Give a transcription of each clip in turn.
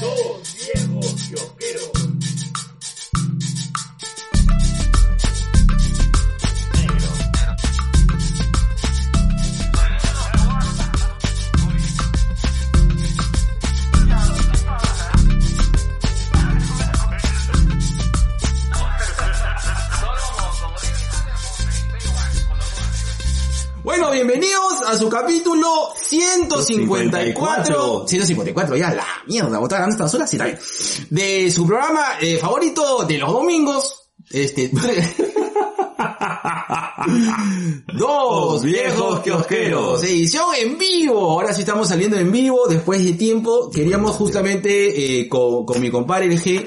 Dos viejos kiosqueros. 154. 154, ya la mierda, botar estas horas y tal. De su programa eh, favorito de los domingos. Este. Dos viejos kiosqueros. Edición en vivo. Ahora sí estamos saliendo en vivo después de tiempo. Queríamos justamente eh, con, con mi compadre el G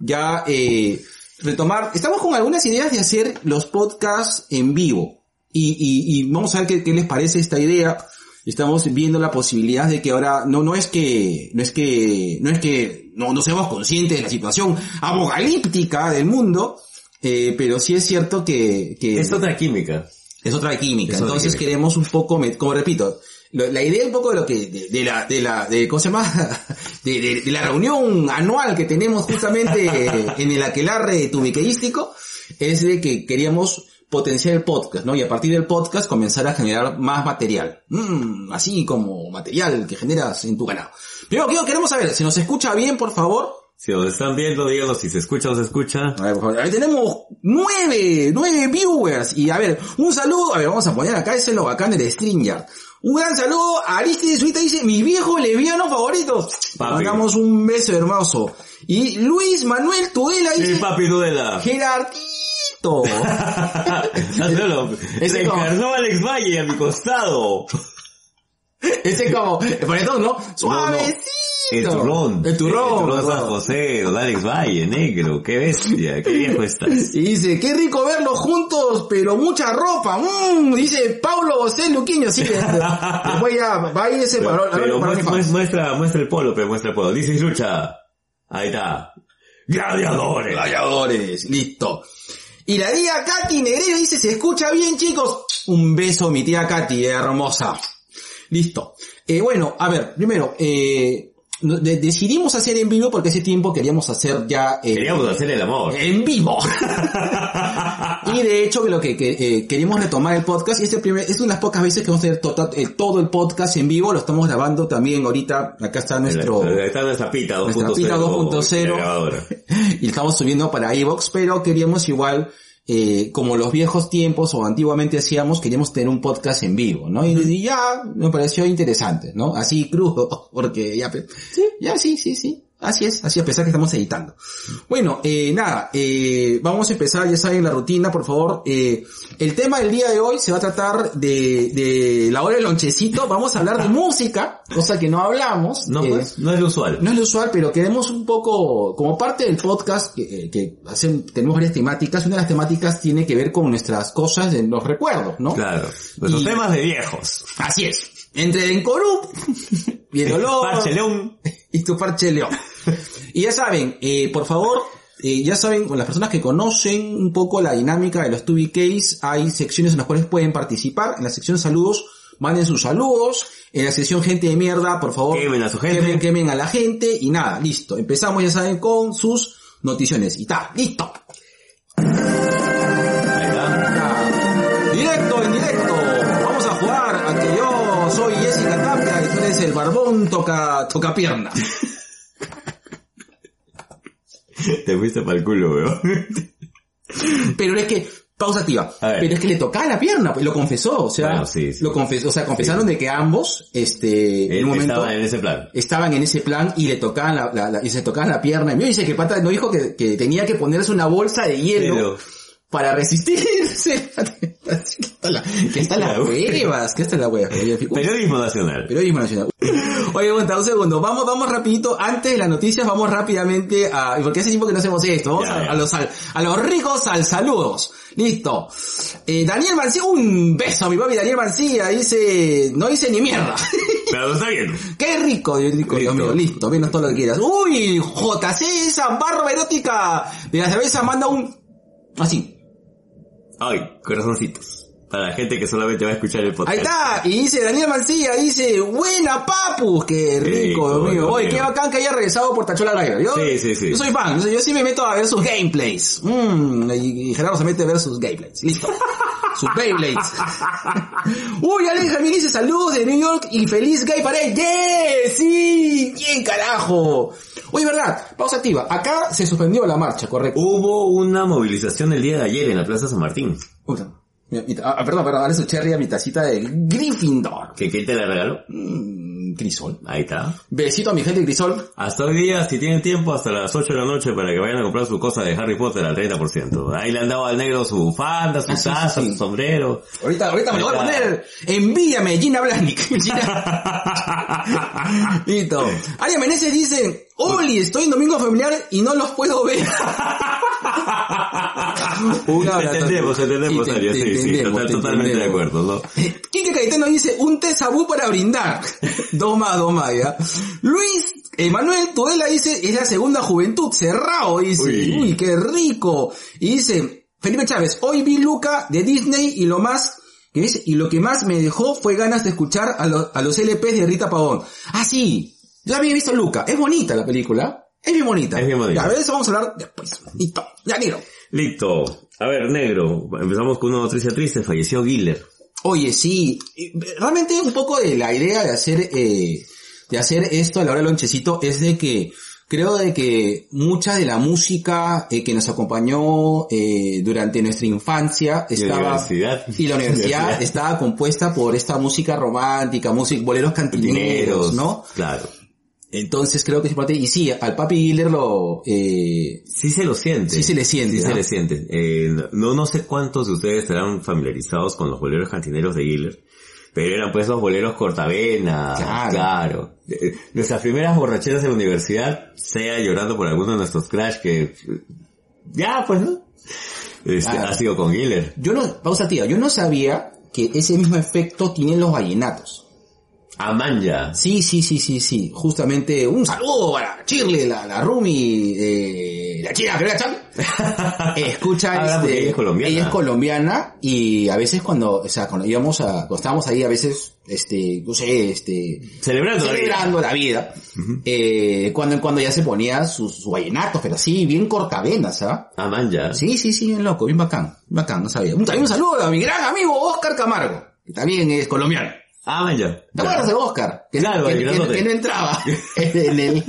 ya eh, retomar. Estamos con algunas ideas de hacer los podcasts en vivo. Y, y, y vamos a ver qué, qué les parece esta idea. Estamos viendo la posibilidad de que ahora, no, no es que, no es que, no es que no, no seamos conscientes de la situación apocalíptica del mundo, eh, pero sí es cierto que, que Es otra química. es otra química. Es otra Entonces química. queremos un poco, como repito, lo- la idea un poco de lo que, de, de la, de la, de, ¿cómo se llama? De, de- de la reunión anual que tenemos justamente en el aquelarre tubiqueístico, es de que queríamos potenciar el podcast, ¿no? Y a partir del podcast comenzar a generar más material. Mm, así como material que generas en tu canal. Primero, quiero- queremos saber, ¿se nos escucha bien, por favor? Si nos están viendo, díganos si se escucha o se escucha. A ver, por favor. Ahí tenemos nueve, nueve viewers. Y a ver, un saludo, a ver, vamos a poner acá, ese es lo bacán del StreamYard. Un gran saludo a Aristides Suita dice, mi viejo leviano favorito. Papi. Mandamos un beso hermoso. Y Luis Manuel Tudela Sí, dice, papi Dudela. Gerardito. Hazlo. Ese Se como- encarnó Alex Valle a mi costado. Ese es como, el panetón, ¿no? Suavecito. El turrón. El turrón. El turrón San. José, don Alex Valle, negro. Qué bestia, qué viejo estás. Y dice, qué rico verlos juntos, pero mucha ropa. Mm, dice Paulo José Luquiño, sí. que- Después ya, va ese Pero, pero muestra, muestra el polo, pero muestra el polo. Dice lucha. Ahí está. Gladiadores. Gladiadores, listo. Y la tía Katy Negrero dice, se escucha bien chicos. Un beso mi tía Katy, hermosa. Listo. Eh, bueno, a ver, primero, eh, de- decidimos hacer en vivo porque ese tiempo queríamos hacer ya eh, Queríamos hacer el amor. en vivo. y de hecho lo que, que, eh, queremos retomar el podcast y este primer, es una de las pocas veces que vamos a tener tota- eh, todo el podcast en vivo, lo estamos grabando también ahorita, acá está nuestro... Está nuestra pita 2.0. Nuestra pita 2.0. la grabadora. y estamos subiendo para iVoox, pero queríamos igual, eh, como los viejos tiempos o antiguamente hacíamos, queríamos tener un podcast en vivo, ¿no? Y, y ya me pareció interesante, ¿no? Así crudo, porque ya, pe- ya sí, sí, sí. Así es, así a pesar que estamos editando. Bueno, eh, nada, eh, vamos a empezar, ya saben la rutina, por favor. Eh, el tema del día de hoy se va a tratar de, de la hora del lonchecito, vamos a hablar de música, cosa que no hablamos. No, pues, no es lo usual. no es lo usual, pero queremos un poco, como parte del podcast, que, eh, que hacen, tenemos varias temáticas, una de las temáticas tiene que ver con nuestras cosas de los recuerdos, ¿no? Claro. Nuestros temas de viejos. Así es. Entre el Encorup y el olor Parche León. y tu parche león. Y ya saben, eh, por favor, eh, ya saben, con las personas que conocen un poco la dinámica de los 2BKs, hay secciones en las cuales pueden participar. En la sección saludos, manden sus saludos. En la sección gente de mierda, por favor, Quemen a su gente. Quemen, quemen a la gente. Y nada, listo. Empezamos, ya saben, con sus noticiones. Y está, listo. Ahí está. Directo, en directo. Vamos a jugar a que yo soy Jessica Tapia y tú eres el barbón toca, toca pierna. Te fuiste para el culo, weón. Pero es que, pausa activa. Pero es que le tocaba la pierna, pues lo confesó, o sea, Bueno, sí, sí. lo confesó, o sea, confesaron de que ambos, este, en Él un momento estaba en ese plan. estaban en ese plan y le tocaban la, la- la- y se tocaban la pierna. Y me dice que pata no dijo que, que tenía que ponerse una bolsa de hielo Pero, para resistirse. que está la, que está La huevas, que está la hueva. periodismo nacional. Periodismo nacional. Oye, aguanta un segundo. Vamos, vamos rapidito. Antes de las noticias, vamos rápidamente a, porque hace tiempo que no hacemos esto. Vamos Ya, a, ya. a los, al- a los ricos al saludos. Listo. Eh, Daniel Mancilla, un beso a mi papi Daniel Mancilla. Dice, no dice ni mierda. Pero está viendo. Qué rico, Dios rico, Dios Listo. mío. Listo, menos todo lo que quieras. Uy, JC, esa barba erótica de la cerveza manda un, así. Ay, corazoncitos. Para la gente que solamente va a escuchar el podcast. Ahí está, y dice Daniel Mancilla, dice, buena papus, qué rico, mío. Dios Oye, qué bacán que haya regresado por Tachola Rider. Yo, Sí, sí, sí. yo soy fan, yo, yo sí me meto a ver sus gameplays. Mm, y, y Gerardo se mete a ver sus gameplays, listo. sus Beyblades. Uy, Alex dice saludos de New York y feliz Gay Parade. ¡Yeah! ¡Sí! ¡Bien carajo! Oye, verdad, pausa activa. Acá se suspendió la marcha, correcto. Hubo una movilización el día de ayer en la Plaza San Martín. Puta. Mi- mi- ah, perdón, perdón, ahora es su cherry a mi tacita de Gryffindor. ¿Que quién te la regaló? Mm, Crisol. Ahí está. Besito a mi gente Crisol. Hasta hoy día, si tienen tiempo, hasta las 8 de la noche para que vayan a comprar su cosa de Harry Potter al 30%. Ahí le han dado al negro su bufanda, su Ah, taza, sí. su sombrero. Ahorita, ahorita me lo voy a poner. Envíame, Gina Blanik. Gina. Listo. Aria Meneses dice, Oli, estoy en domingo familiar y no los puedo ver. Un abrazo. Entendemos, entendemos, Sí, te- Aria, te sí, total- te totalmente de acuerdo, ¿no? Quique Caetano dice, un té sabú para brindar. dos más, dos más, ya. Luis Emanuel Tudela dice, es la segunda juventud, cerrado, dice. Uy. Uy, qué rico. Y dice, Felipe Chávez, hoy vi Luca de Disney y lo más, que dice, y lo que más me dejó fue ganas de escuchar a, los a los LPs de Rita Pavón. Ah, sí, yo había visto Luca. Es bonita la película. Es bien bonita. Es bien bonita. Ya, eso vamos a hablar después. Listo. Ya, negro. Listo. A ver, negro. Empezamos con una noticia triste. Falleció Giller. Oye, sí, realmente un poco de la idea de hacer, eh, de hacer esto a la hora del lonchecito es de que creo de que mucha de la música eh, que nos acompañó eh, durante nuestra infancia Y la estaba universidad. y la universidad estaba compuesta por esta música romántica, música, boleros cantineros, ¿no? Claro. Entonces creo que es importante y sí, al Papi Giller lo eh, Sí se lo siente. Sí se le siente, Sí ¿no? se le siente. Eh, no, no sé cuántos de ustedes estarán familiarizados con los boleros cantineros de Giller. Pero eran pues los boleros cortavena. Claro. Claro. Eh, Nuestras primeras borracheras en la universidad, sea llorando por alguno de nuestros crash que... Ya, pues, ¿no? Este, Claro. Ha sido con Giller. yo no, pausa tía, yo no sabía que ese mismo efecto tienen los vallenatos. Amanya. Sí, sí, sí, sí, sí. Justamente un saludo para Chirle, la, la Rumi, eh, la china Chan. Escucha Ah, este, ella es colombiana. ella es colombiana y a veces cuando, o sea, cuando íbamos a, cuando estábamos ahí a veces, este, no sé, este, Celebrando la vida. la vida, eh, cuando en cuando ya se ponía sus, vallenatos, pero así, bien cortavenas, ¿ah? Amanya. Sí, sí, sí, bien loco, bien bacán, bacán, no sabía. Un, también un saludo a mi gran amigo Oscar Camargo, que también es colombiano. Amanya. ¿Te acuerdas de Oscar? Que, Claro, que, que- no entraba en el, en el,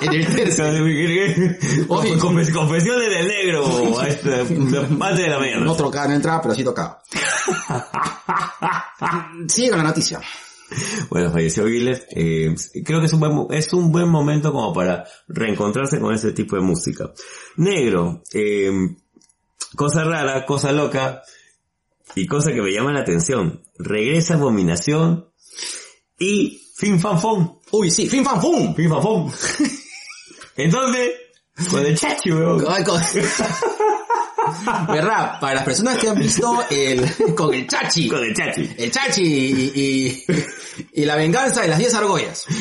en el tercio. Oye. Confesiones del negro. de la mañana. No tocaba, no entraba, pero sí tocaba. Sigue con la noticia. Bueno, falleció Giller. Eh, creo que es un, buen, mo- es un buen momento como para reencontrarse con ese tipo de música. Negro, eh, cosa rara, cosa loca y cosa que me llama la atención. Regresa Abominación y Fin Fan Fon. Uy, sí, fin fan. Fin Fan Fon. Entonces, con el chachi, weón. ¿Verdad? Para las personas que han visto el, con el chachi. Con el chachi. El chachi y, y, y la venganza de las 10 argollas.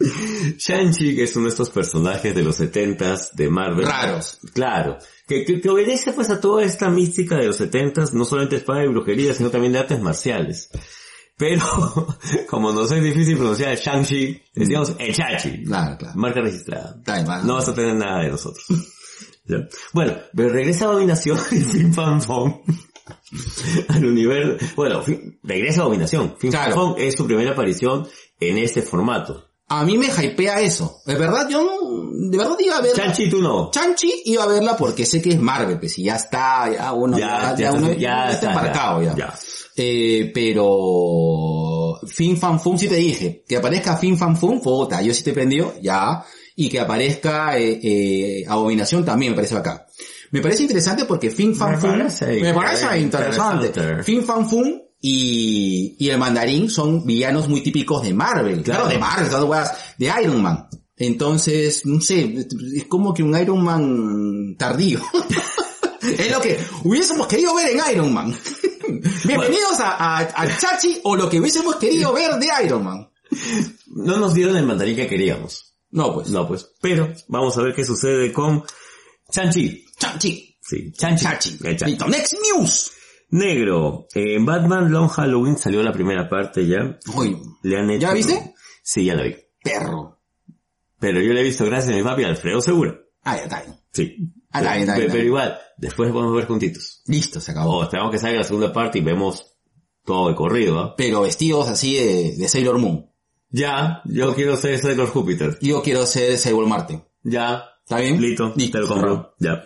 Shang-Chi, que es uno de estos personajes de los setentas de Marvel. Raros. Claro. Que, que, que obedece pues a toda esta mística de los setentas, no solamente espada y brujería, sino también de artes marciales. Pero, como nos es difícil pronunciar Shang-Chi, decíamos el Chachi. Claro, claro. Marca registrada. No vas a tener nada de nosotros. Bueno, pero regresa a Dominación y Fin Fan Fong al universo. Bueno, regresa a Dominación. Fin. Fan Fong es su primera aparición en este formato. A mí me hypea eso. De verdad, yo no, de verdad iba a ver. Chanchi, tú no. Chanchi iba a verla porque sé que es Marvel, pues y ya está, ya uno, ya, Ya, ya uno, ya está embarcado ya. ya. Eh, pero Fin Fan Fum sí te dije, que aparezca Fin Fan Fum, puta, yo sí te prendió, ya, y que aparezca eh, eh, Abominación también me parece acá. Me parece interesante porque Fin Fan Fum, me parece interesante. interesante. Fin Fan Fum y, y el mandarín son villanos muy típicos de Marvel, claro, Claro. de Marvel, de Iron Man. Entonces, no sé, es como que un Iron Man tardío. es lo que hubiésemos querido ver en Iron Man. Bienvenidos a, a, a Chachi o lo que hubiésemos querido ver de Iron Man. No nos dieron el mandarín que queríamos. No, pues. No, pues. Pero vamos a ver qué sucede con Chanchi. Chachi. Sí. Chanchi. Chachi. Listo. Next news. Negro. En Batman Long Halloween salió la primera parte ya. Uy, Le han hecho... ¿Ya viste? Sí, ya la vi. perro. Pero yo la he visto gracias a mi papi Alfredo Segura. Ah, ya está bien. Sí. Ah, está bien, está bien, pero, igual, después vamos a ver juntitos. Listo, se acabó. O esperamos que salga la segunda parte y vemos todo de corrido, ¿ah? Pero vestidos así de, de Sailor Moon. Ya, yo quiero ser Sailor Júpiter. Yo quiero ser Cyborg Marte. Ya. ¿Está bien? Listo, Listo. te lo compro. Ya.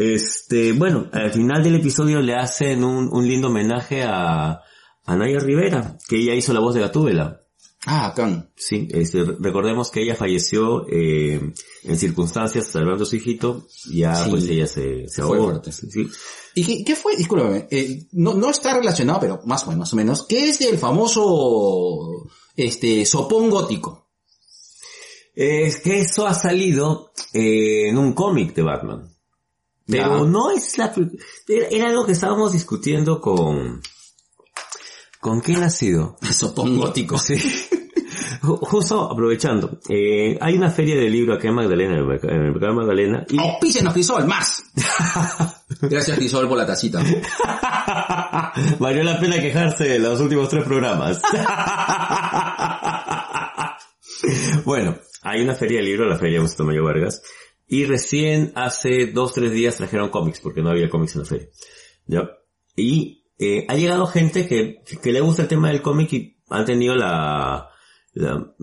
Este, bueno, al final del episodio le hacen un, un lindo homenaje a, a Naya Rivera, que ella hizo la voz de Gatúbela. Ah, acá. Sí, este, recordemos que ella falleció eh, en circunstancias salvando a su hijito, ya Sí. pues ella se, se ahogó. fuerte. Sí, sí. ¿Y qué, qué fue? Discúlpame. eh, no, no está relacionado, pero más o menos, más o menos. ¿Qué es del famoso, este, sopón gótico? Es que eso ha salido eh, en un cómic de Batman. Pero no es la... Era, algo que estábamos discutiendo con... ¿Con quién ha sido? Sopón gótico. Sí. Ju- Justo aprovechando, eh, hay una feria de libro acá en Magdalena, en el mercado de Magdalena, y Auspícenos, Crisol, más. Gracias, Crisol, por la tacita. valió la pena quejarse de los últimos tres programas. bueno, hay una feria de libro, la feria Augusto Mayo Vargas, y recién hace dos, tres días trajeron cómics, porque no había cómics en la feria. Y eh, ha llegado gente que, que le gusta el tema del cómic y han tenido la, la,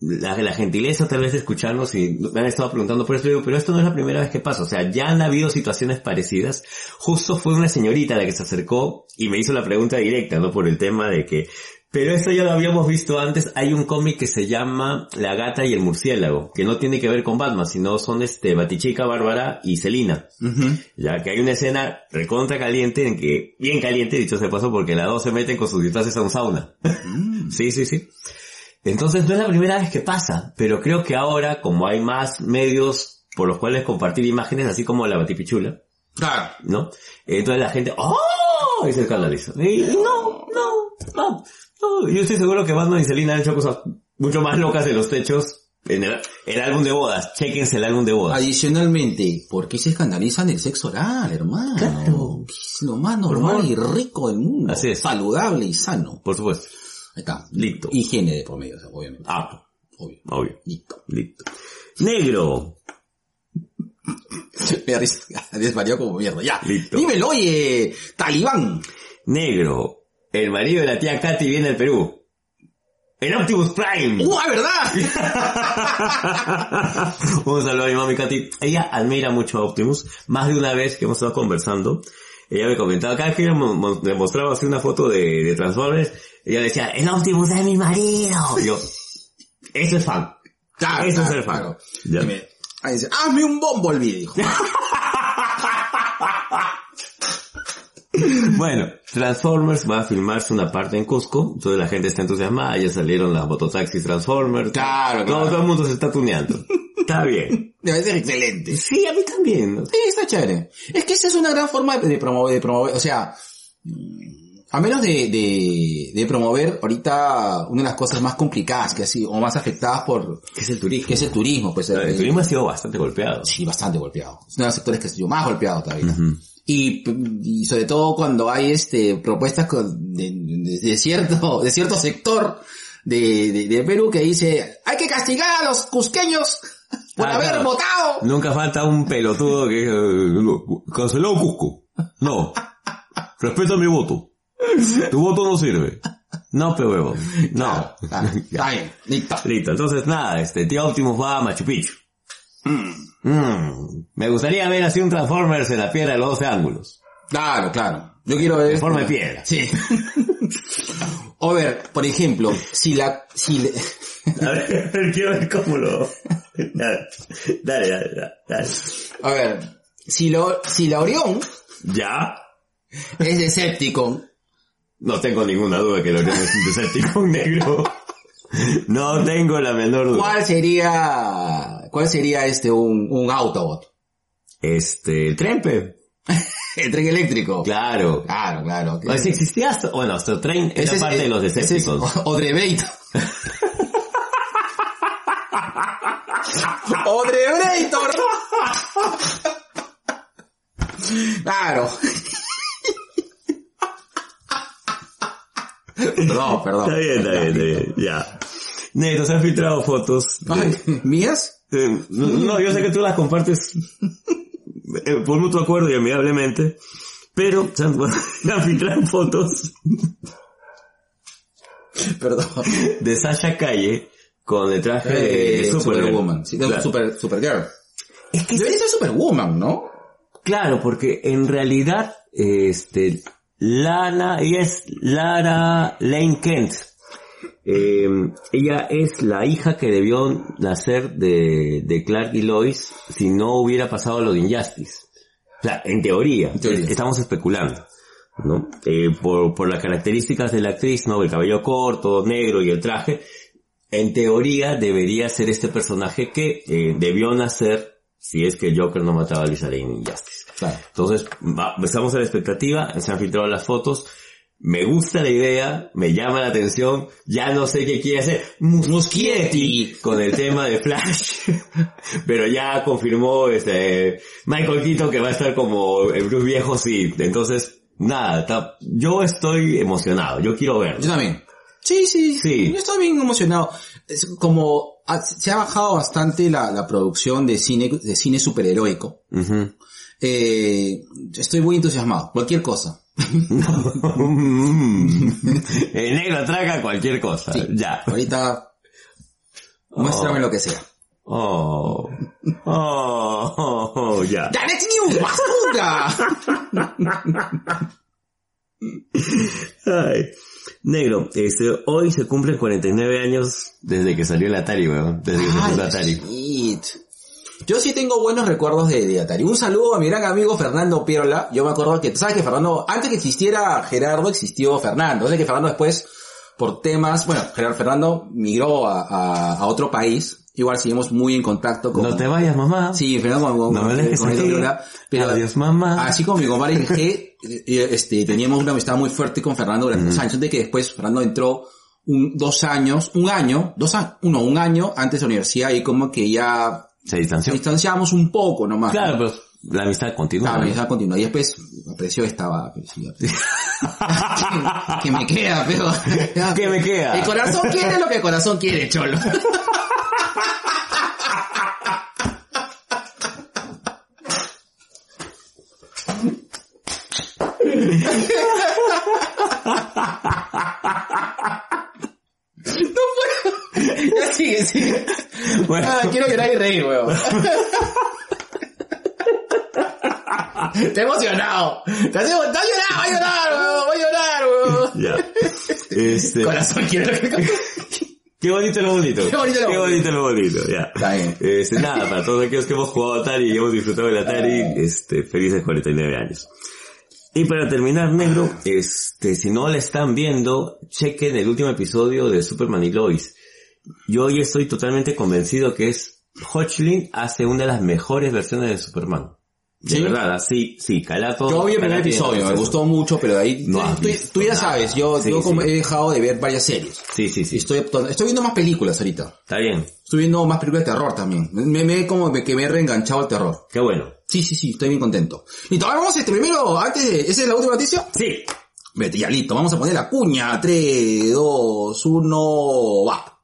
la, la gentileza tal vez de escucharnos y me han estado preguntando por esto, digo, pero esto no es la primera vez que pasa, o sea, ya han habido situaciones parecidas. Justo fue una señorita la que se acercó y me hizo la pregunta directa, ¿no? Por el tema de que, pero esto ya lo habíamos visto antes, hay un cómic que se llama La gata y el murciélago, que no tiene que ver con Batman, sino son este Batichica, Bárbara y Selina. Ya que hay una escena recontra caliente en que, bien caliente dicho se pasó porque las dos se meten con sus disfraces a un sauna. sí, sí, sí. Entonces no es la primera vez que pasa, pero creo que ahora, como hay más medios por los cuales compartir imágenes, así como la batipichula, Claro. ¿no? Entonces la gente, ¡oh! Y se escandaliza. Y no, no, no, no. Yo estoy seguro que Batman y Selina han hecho cosas mucho más locas en los techos en el, el álbum de bodas. Chequense el álbum de bodas. Adicionalmente, ¿por qué se escandalizan del sexo oral, hermano? Claro. Es lo más normal y rico del mundo. Así es. Saludable y sano. Por supuesto. Ahí está. Listo. Higiene de por medio, obviamente. Ah, Obvio. obvio. Listo. Listo. Negro. Me. Desvarió como mierda. Ya. Listo. Dímelo, oye, talibán. Negro. El marido de la tía Katy viene al Perú. En Optimus Prime. ¡Uh, verdad! Un saludo a mi mami Katy. Ella admira mucho a Optimus. Más de una vez que hemos estado conversando. Ella me comentaba, cada vez que le mostraba así una foto de, de Transformers, ella decía, el Optimus es mi marido. Y yo, eso es fan. Claro, Eso es claro, ser fan. claro. Ya. Y me- ahí dice, hazme un bombo el Bueno, Transformers va a filmarse una parte en Cusco, entonces la gente está entusiasmada, ya salieron las mototaxis Transformers. Claro, todo, claro. todo el mundo se está tuneando. Está bien. Debe ser excelente. Sí, a mí también. Sí, está chévere. Es que esa es una gran forma de promover, de promover, o sea, mm, a menos de, de, de promover ahorita una de las cosas más complicadas que así, o más afectadas por, ¿Qué es el turismo? que es el turismo, pues. El eh, turismo ha sido bastante golpeado. Sí, bastante golpeado. Es uno de los sectores que ha sido más golpeado todavía. Y, y sobre todo cuando hay este propuestas de, de- de cierto de cierto sector de, de, Perú que dice hay que castigar a los cusqueños por Ah, haber claro. votado. Nunca falta un pelotudo que eh, canceló Cusco. No. Respeta mi voto. Tu voto no sirve. No, pe huevo. No. Está bien, listo. Listo. Entonces nada, este tío Optimus va a Machu Picchu. Mm. Me gustaría ver así un Transformers en la piedra de los 12 ángulos. Claro, claro. Yo quiero ver. En forma de piedra. Sí. o ver, por ejemplo, si la, si le- A ver, quiero ver cómo lo... Dale, dale, dale, dale. a ver, si lo, si la Orión ¿Ya? es Decepticon, No tengo ninguna duda que lo es un Decepticon negro. No tengo la menor duda. ¿cuál sería, cuál sería este un, un Autobot? Este, el Trempe. El tren eléctrico. Claro. Claro, claro. Pues existía hasta, bueno, hasta el tren era es- parte de los ese es Decepticons. Odrebeito. Odrebrator. Claro. perdón, perdón. Está bien, está bien, está bien, ya. Negro, se han filtrado fotos. de- Ay, ¿Mías? Eh, no, yo sé que tú las compartes eh, por mutuo acuerdo y amigablemente, pero se han, se han filtrado fotos Perdón. de Sasha Calle con el traje de Eh, Supergirl. Superwoman. Sí, de Claro. Super, Supergirl. Es que Debería ser Superwoman, ¿no? Claro, porque en realidad, este, Lana, ella es Lara Lane Kent. Eh, ella es la hija que debió nacer de, de Clark y Lois si no hubiera pasado lo de Injustice. O sea, en teoría, estamos especulando. ¿no? Eh, por, por las características de la actriz, ¿no? El cabello corto, negro y el traje. En teoría debería ser este personaje que eh, debió nacer si es que Joker no mataba a Lisa Lane en Injustice. Claro. Entonces, va- estamos a la expectativa, se han filtrado las fotos, me gusta la idea, me llama la atención, ya no sé qué quiere hacer Mus- Muschietti con el tema de Flash, pero ya confirmó este Michael Keaton que va a estar como el Bruce viejo, sí, entonces, nada, yo estoy emocionado, yo quiero verlo. Yo también. Sí, sí, Sí. Yo estoy bien emocionado. Es como ha- se ha bajado bastante la, la producción de cine, de cine superheroico. Ujú. Eh, estoy muy entusiasmado. Cualquier cosa. El negro traga cualquier cosa, Sí. ya. Ahorita, muéstrame Oh. lo que sea. Oh, oh, oh, oh, ya. ¡The next news! ¡Basura! Ay. Negro, este, hoy se cumplen 49 años desde que salió el Atari, weón. Desde que Ay, fundó Atari. shit. Yo sí tengo buenos recuerdos de, de Atari. Un saludo a mi gran amigo Fernando Pierola. Yo me acuerdo que, ¿sabes que Fernando, antes que existiera Gerardo, existió Fernando. Antes que Fernando después, por temas, bueno, Gerardo Fernando migró a, a, a otro país. Igual seguimos muy en contacto con... No te vayas, mamá. Sí, Fernando con, con, No me dejes con Fernando. Pero Adiós, mamá. así como mi compadre G, eh, este, teníamos una amistad muy fuerte con Fernando durante dos años. De que después Fernando entró un, dos años, un año, dos años, uno, un año antes de la universidad y como que ya Se nos distanció. distanciamos un poco nomás. Claro, pero la amistad continúa. ¿no? mi hija continúa. Y después apreció esta... pues, que, que me queda, pero... ¿Qué me queda? El corazón quiere lo que el corazón quiere, cholo. Sigue, sigue. Bueno, Ah, quiero llorar y reír, weón. Te he emocionado. Te has emo- te has llorado, voy a llorar, weón, voy a llorar, weón. ya. Este, Corazón quiere lo que qué bonito lo bonito. Qué bonito lo Qué bonito. bonito lo bonito, ya. Está bien. Este, nada, para todos aquellos que hemos jugado Atari y hemos disfrutado del Atari, este, felices 49 años. Y para terminar, negro, este, si no la están viendo, chequen el último episodio de Superman y Lois. Yo hoy estoy totalmente convencido que es, Hodgkin hace una de las mejores versiones de Superman. De ¿Sí? verdad, sí, sí, Calato. Yo vi el primer episodio, me gustó mucho, pero de ahí, No tú, visto tú ya nada. sabes, yo, Sí, yo sí. he dejado de ver varias series. Sí, sí, sí. Estoy, estoy viendo más películas ahorita. Está bien. Estoy viendo más películas de terror también. Me, me como que me he reenganchado al terror. Qué bueno. Sí, sí, sí, estoy bien contento. Listo, ahora vamos este primero, antes de, ¿esa es la última noticia? Sí. Vete, ya listo, vamos a poner la cuña. 3, 2, 1, va.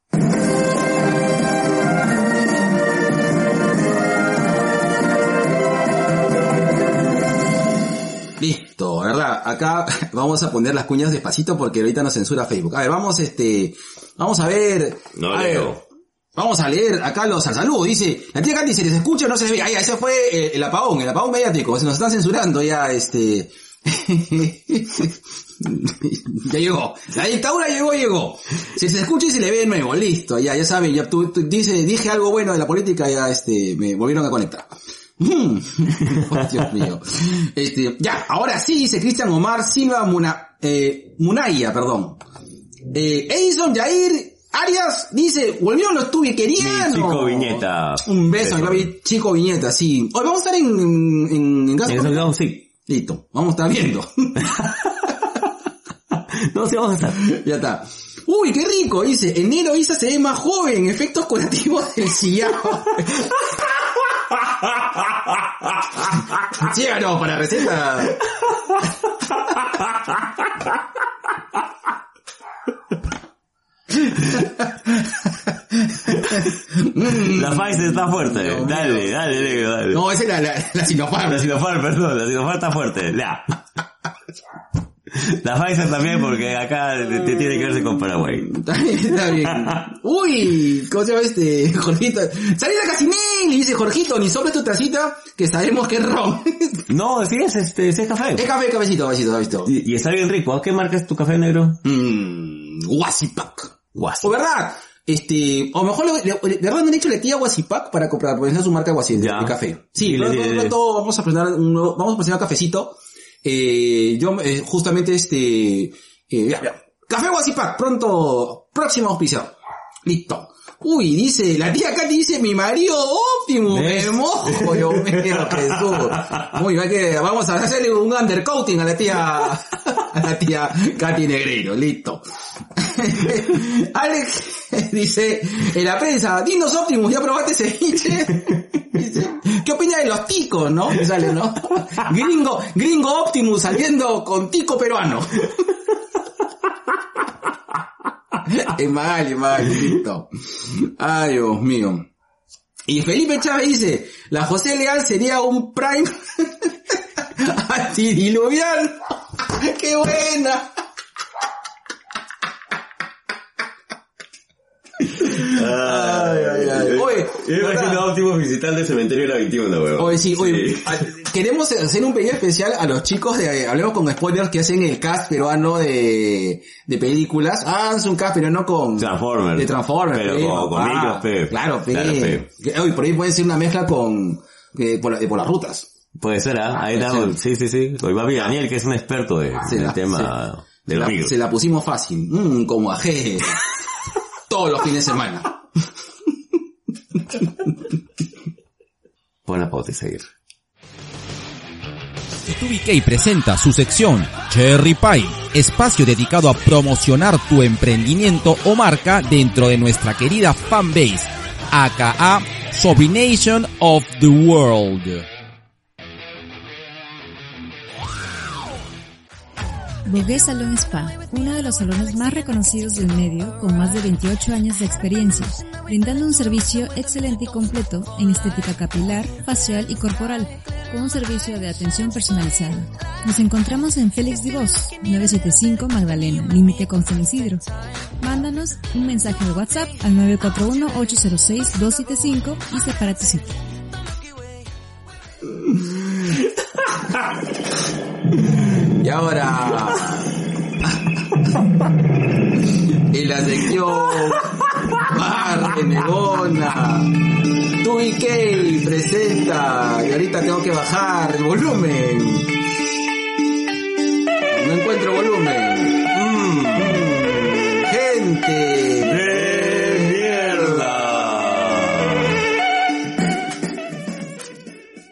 Listo, ¿verdad? Acá vamos a poner las cuñas despacito porque ahorita nos censura Facebook. A ver, vamos este, vamos a ver. No a ver, leo. Vamos a leer acá los al saludo. Dice, la tía Katy se les escucha o no se les ve. Ah, ya, ese fue eh, el apagón, el apagón mediático. Se nos están censurando ya, este... ya llegó. La dictadura llegó, llegó. Si se escucha y se le ve de nuevo. Listo, ya, ya saben, ya tú, tú- dice, dije algo bueno de la política, ya este, me volvieron a conectar. Oh, Dios mío. Este, ya, ahora sí, dice Cristian Omar Silva Muna, eh, Munaya, perdón. Eh, Edison Jair Arias dice, volvieron los tubiquerianos. Chico viñeta. Un beso, Beso. chico viñeta, sí. Hoy vamos a estar en, en, en, en En sí. Listo, vamos a estar viendo. No, sí vamos a estar. ya está. Uy, qué rico, dice. Enero Isa se ve más joven, efectos curativos del sillao. Síganos para receta. La Pfizer está fuerte. Dale, dale, negro, dale. No, esa es la, la, la Sinopharm. La Sinopharm, perdón, la Sinopharm está fuerte. Ya. La Pfizer también porque acá te, te tiene que verse con Paraguay. Está bien, está bien. Uy, ¿cómo se llama este? Jorgito. Salida Casinelli, dice Jorgito, ni sobre tu tacita, que sabemos que es ron. No, sí es este, sí es café. es café, cafecito, cafecito, cafecito. Y, y está bien rico. ¿Qué marca es tu café negro? Mmm, Guasipac. Guasi. O verdad, este, o mejor, le- le- de verdad me han hecho la tía Guasipac para comprar, es su marca de, Ya. de café. Sí, pronto, pronto vamos a presentar un nuevo- vamos a presentar un cafecito. Eh, yo, eh, justamente este, eh, ya, ya. Café Guasipac, pronto, próximo auspiciado. Listo. Uy, dice, la tía Katy dice, mi marido óptimo, me mojo, Dios mío, Jesús. Muy bien, que vamos a hacerle un undercoating a la tía, a la tía Katy Negreiro, listo. Alex dice, en la prensa, Dinos Optimus, ¿ya probaste ceviche? Dice, ¿qué opina de los ticos, no? Me sale, ¿no? Gringo, gringo Optimus saliendo con tico peruano. Es mal, listo. Ay, Dios mío. Y Felipe Chávez dice, la José Leal sería un prime antidiluviano. ¡Qué buena! Ay, ay, ay. Oye, Yo me imagino a Optimus visitando el cementerio de la 21, weón. Oye, sí, oye, Sí. a- queremos hacer un pedido especial a los chicos de Hablemos con Spoilers que hacen el cast peruano de, de películas. Háganse un cast peruano con... Transformers. De Transformers. Pero pe, con- con micros, pe. Claro, pe. Claro, pe. Oye, por ahí puede ser una mezcla con... eh, por, de por las rutas. Puede ser, ¿ah? Ahí estamos. Sí, sí, sí. Hoy va bien Daniel, que es un experto de, del la- tema de Se la, se la pusimos fácil. Mmm, como ajé. Todos los fines de semana. Pon la pauta y seguir. 2BK presenta su sección Cherry Pie, espacio dedicado a promocionar tu emprendimiento o marca dentro de nuestra querida fanbase, aka Sobrination of the World. Bogué Salón Spa, uno de los salones más reconocidos del medio con más de 28 años de experiencia, brindando un servicio excelente y completo en estética capilar, facial y corporal, con un servicio de atención personalizada. Nos encontramos en Félix Divos, 975 Magdalena, límite con San Isidro. Mándanos un mensaje de WhatsApp al 941-806-275 y separa tu sitio. Y ahora... en la sección Bar de Negona, Tubi presenta, y ahorita tengo que bajar el volumen. No encuentro volumen. Mm, gente.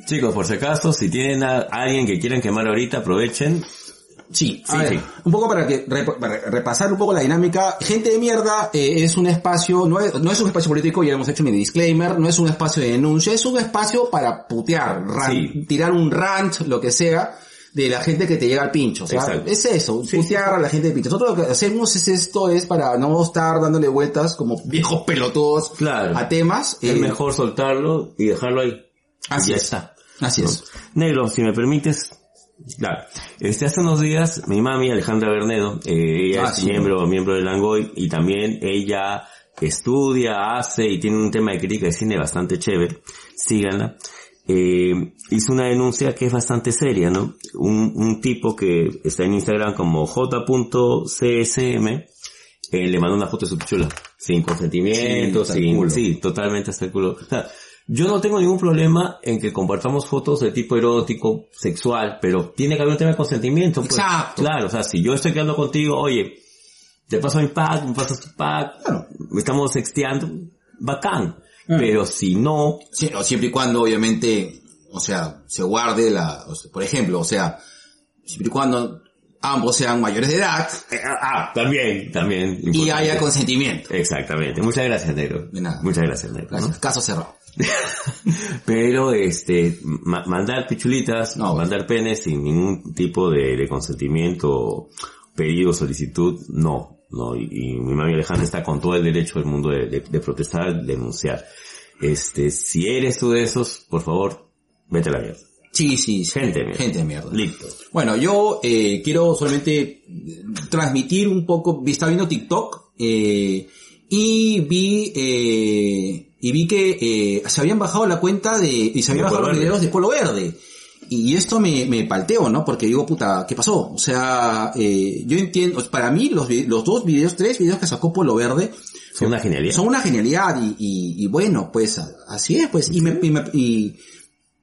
Chicos, por si acaso, si tienen a alguien que quieran quemar ahorita, aprovechen. Sí, a Sí, ver, sí. un poco para que rep- para repasar un poco la dinámica. Gente de mierda eh, es un espacio, no es, no es un espacio político, ya hemos hecho mi disclaimer, no es un espacio de denuncia, es un espacio para putear, Sí. tirar un rant, lo que sea, de la gente que te llega al pincho. O sea, Exacto. es eso, putear a la gente de pincho. Nosotros lo que hacemos es esto, es para no estar dándole vueltas como viejos pelotudos Claro. a temas. Es eh, mejor soltarlo y dejarlo ahí. Así ya es. está. Así ¿no? es. Negro, si me permites, claro. Este, hace unos días, mi mami, Alejandra Bernedo, eh, ella Ah, es sí. miembro, miembro del Langoy, y también ella estudia, hace y tiene un tema de crítica de cine bastante chévere. Síganla. Eh, hizo una denuncia que es bastante seria, ¿no? Un, un tipo que está en Instagram como j.csm, eh, le mandó una foto de su pichula. Sin consentimiento, Sí, sin, sí, totalmente hasta el culo. O sea, yo no tengo ningún problema en que compartamos fotos de tipo erótico, sexual, pero tiene que haber un tema de consentimiento. pues. Exacto. Claro, o sea, si yo estoy quedando contigo, oye, te paso mi pack, me pasas tu pack, Claro. estamos sexteando, bacán. Mm. Pero si no, Sí, o siempre y cuando obviamente, o sea, se guarde la, o sea, por ejemplo, o sea, siempre y cuando ambos sean mayores de edad eh, ah, también, también. y haya consentimiento. Exactamente. Muchas gracias, negro. De nada. Muchas gracias, negro. Caso cerrado. Pero, este, ma- mandar pichulitas, No. mandar penes sin ningún tipo de, de consentimiento, pedido, solicitud, no. No, y, y mi mami Alejandra está con todo el derecho del mundo de, de- de protestar, denunciar. Este, si eres tú de esos, por favor, vete a la mierda. Sí, sí, sí. Gente de mierda. Gente de mierda. Listo. Bueno, yo eh, quiero solamente eh, transmitir un poco, vi- estaba viendo TikTok eh, y vi eh, y vi que eh, se habían bajado la cuenta de y se habían De bajado los videos de Polo Verde. Y esto me, me palteo, ¿no? Porque digo, puta, ¿qué pasó? O sea, eh, yo entiendo, para mí los, los dos videos, tres videos que sacó Polo Verde Son una genialidad. son una genialidad y, y, y bueno, pues así es, pues. Y, me, y, me- y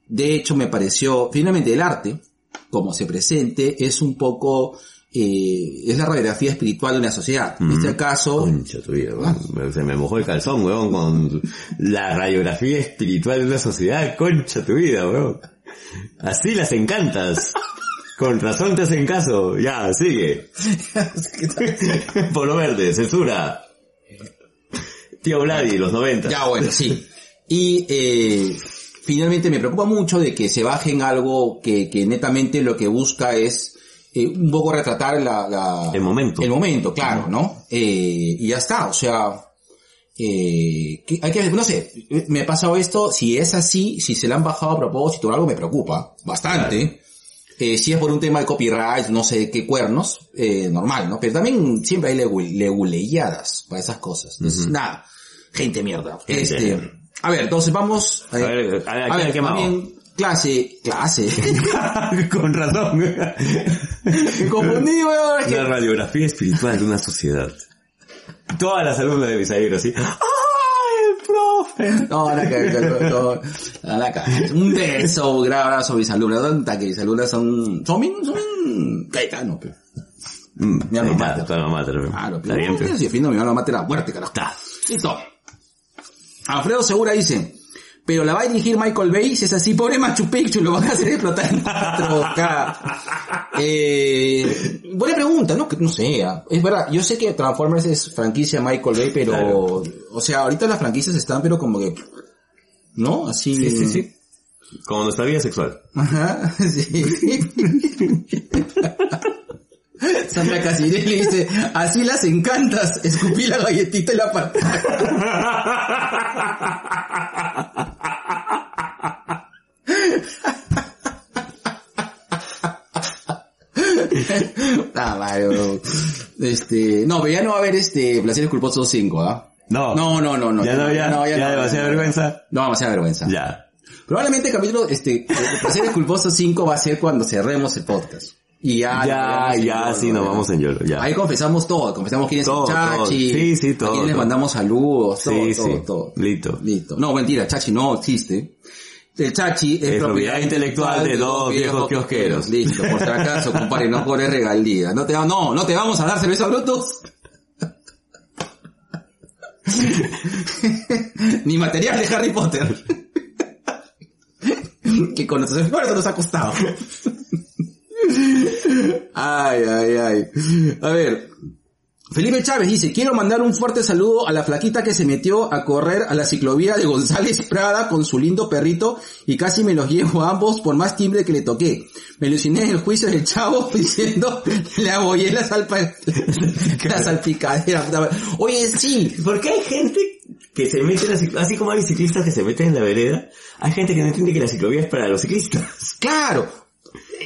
de hecho me pareció, finalmente el arte, como se presente, es un poco, eh, es la radiografía espiritual de una sociedad. En este caso, Concha tu vida, weón. Se me mojó el calzón, weón, con la radiografía espiritual de una sociedad. Concha tu vida, weón. Así las encantas. Con razón te hacen caso. Ya, sigue. Polo verde, censura. Tío Vladi, los 90. ya bueno, sí. Y eh, finalmente me preocupa mucho de que se bajen algo que, que netamente lo que busca es eh, un poco retratar la, la- El momento. El momento, claro, ¿no? Eh, y ya está, o sea, eh, que- hay que, no sé, me ha pasado esto, si es así, si se la han bajado a propósito o algo, me preocupa bastante. Eh, si es por un tema de copyright, no sé qué cuernos, eh, normal, ¿no? Pero también siempre hay legu- leguleyadas para esas cosas. Entonces, nada, gente mierda. Gente este, a ver, entonces vamos... A ver, a ver, ¿a también, clase, clase. Con razón. Me confundí, weón. La radiografía espiritual de una sociedad. Todas las alumnas de Misairo así. ¡Ay, el profe! No, nada que no, que. Un beso, un gran abrazo a mis alumnas. Tanta que mis alumnas son, son bien, son bien caetanos, pero. Mm, Mi alma mater. tu alma mater. Claro, pero si defiendo mi alma mater a muerte, carajo. Está. Listo. Alfredo Segura dice, pero la va a dirigir Michael Bay, si es así, pobre Machu Picchu, lo van a hacer explotar en 4K. Eh, buena pregunta, ¿no? Que- No sé, ah, es verdad, yo sé que Transformers es franquicia Michael Bay, pero, Claro. o sea, ahorita las franquicias están, pero como que, ¿no? Así. Sí, sí, sí. Como nuestra vida sexual. Ajá, sí. Sandra Casirelli dice, así las encantas, escupí la galletita en la pantalla. Bro. Este, no, pero ya no va a haber este Placeres Culposos 5, ¿ah? No. No, no, no, no. Ya no, ya, ya, no, demasiada no. vergüenza. No, demasiada vergüenza. Ya. Probablemente el capítulo, este, Placeres Culposos 5 va a ser cuando cerremos el podcast. Y ya, Ya, ya, sí, nos ya. vamos en YOLO, ya. Ahí confesamos todo, confesamos quién es Todo, el Chachi, todo. Sí, sí, todo, a quién les todo. mandamos saludos, todo, Sí, todo, sí. todo. Listo. Listo. No, mentira, Chachi no existe. El Chachi es, Es propiedad intelectual de dos viejos kiosqueros. Listo, por si acaso, compadre, no cobres regalía. No te, va- no, no te vamos a dar cerveza brutos. Ni material de Harry Potter. que con nuestros esfuerzos nos ha costado. ay, ay, ay. A ver. Felipe Chávez dice, quiero mandar un fuerte saludo a la flaquita que se metió a correr a la ciclovía de González Prada con su lindo perrito y casi me los llevo a ambos por más timbre que le toqué. Me aluciné en el juicio del chavo diciendo, le abollé la, salpa, la salpicadera. puta madre". Oye, sí, ¿Por qué hay gente que se mete en la ciclovía? Así como hay ciclistas que se meten en la vereda, hay gente que no entiende que la ciclovía es para los ciclistas. Claro.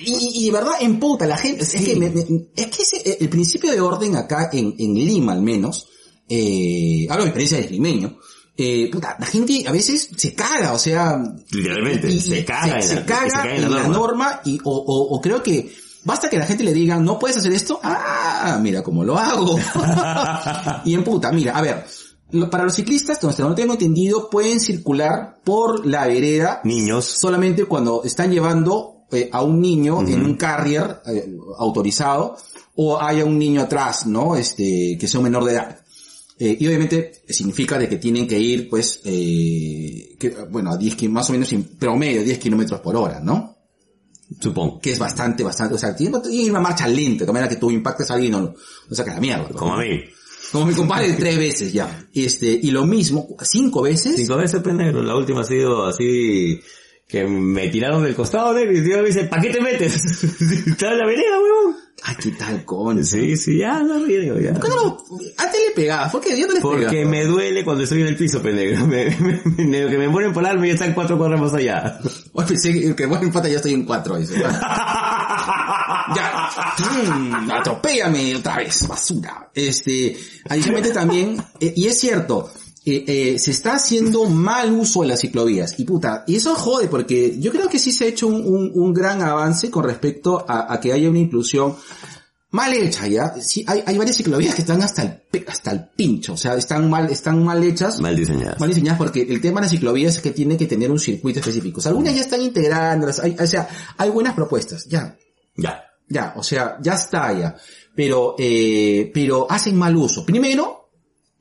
Y, y verdad, en puta, la gente, es que, me- me- es que ese- el principio de orden acá en, en Lima al menos, eh, hablo de experiencia de limeño, eh, puta, la gente a veces se caga, o sea, Literalmente, y- se caga, se, en, se la, caga se caga en la norma, norma. y, o, o, o creo que basta que la gente le diga, no puedes hacer esto, ah, mira cómo lo hago. y en puta, mira, a ver, para los ciclistas, hasta no tengo entendido, pueden circular por la vereda Niños. solamente cuando están llevando eh, a un niño en un carrier eh, autorizado o haya un niño atrás, ¿no? Este, que sea un menor de edad. Eh, y obviamente significa de que tienen que ir, pues, eh, que, bueno, a 10 ki- más o menos en promedio 10 kilómetros por hora, ¿no? Supongo. Que es bastante, bastante, o sea, tiene una marcha lenta, de manera que tú impactes a alguien y no, no sacas la mierda. pues, Como ¿no? a mí. Como mi compadre tres veces ya. Este, y lo mismo, cinco veces. Cinco veces, pendejo. La última ha sido así, que me tiraron del costado, negro, y el tío me dice, ¿para qué te metes? Estaba en la vereda, huevón. Ay, qué tal con. Sí, sí, ya, no río, ya. ¿Por qué no? Antes le pegaba, ¿por qué? Yo no le Porque pegaba. me duele cuando estoy en el piso, pendejo. Me, me, me- que me ponen por alma y están cuatro cuadras más allá. Oye, pensé que, que bueno, empata ya estoy en cuatro. Dice. ya. Mm, atropéllame otra vez, basura. Este, adicionalmente también, eh, y es cierto, eh, eh, se está haciendo mal uso de las ciclovías. Y puta, y eso jode porque yo creo que sí se ha hecho un, un- un gran avance con respecto a, a que haya una inclusión mal hecha, ¿ya? Sí, hay, hay varias ciclovías que están hasta el, hasta el pincho, o sea, están mal, están mal hechas. Mal diseñadas. Mal diseñadas porque el tema de las ciclovías es que tiene que tener un circuito específico. O sea, algunas ya están integrándolas, hay, o sea, hay buenas propuestas, ya, Ya. ya, o sea, ya está ya. Pero, eh, pero hacen mal uso. Primero,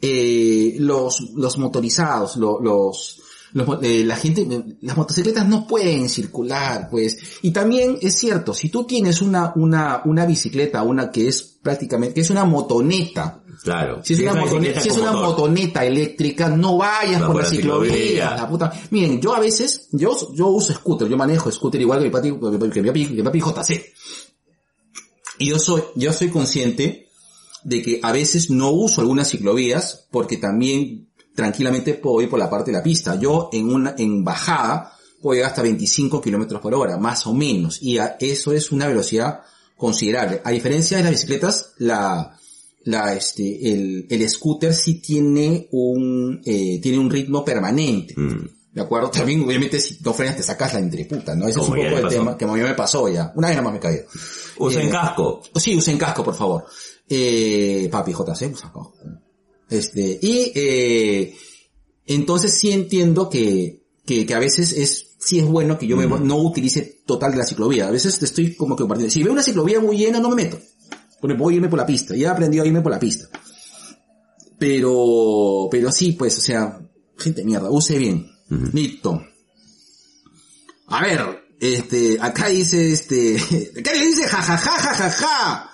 eh, los, los motorizados, lo- los, los eh, la gente, las motocicletas no pueden circular, pues. Y también es cierto, si tú tienes una, una, una bicicleta, una que es prácticamente, que es una motoneta, Claro. si es, una, motoneta, si es una motoneta eléctrica, no vayas Va por la la ciclovía, ciclovía. la puta. Miren, yo a veces, yo, yo uso scooter, yo manejo scooter igual que mi papi, que mi papi, que mi papi JC. Y yo soy, yo soy consciente de que a veces no uso algunas ciclovías porque también tranquilamente puedo ir por la parte de la pista. Yo en una, en bajada puedo llegar hasta 25 kilómetros por hora, más o menos. Y a- eso es una velocidad considerable. A diferencia de las bicicletas, la, la, este, el, el scooter sí tiene un, eh, tiene un ritmo permanente. Mm. ¿De acuerdo? También, obviamente, si no frenas te sacas la entreputa, ¿no? Ese es un poco el pasó. tema que a mí me pasó ya. Una vez nada más me caído. Usen Eh, casco. Sí, usen casco, por favor. Eh, papi, JC, casco. Este, y, eh, entonces sí entiendo que, que, que a veces es, sí es bueno que yo me- no utilice total de la ciclovía. A veces estoy como que compartiendo. Si veo una ciclovía muy llena, no me meto. Porque a irme por la pista. Ya he aprendido a irme por la pista. Pero, pero sí, pues, o sea, gente mierda, use bien. Listo. A ver, este, acá dice este, acá le dice jajaja jajaja.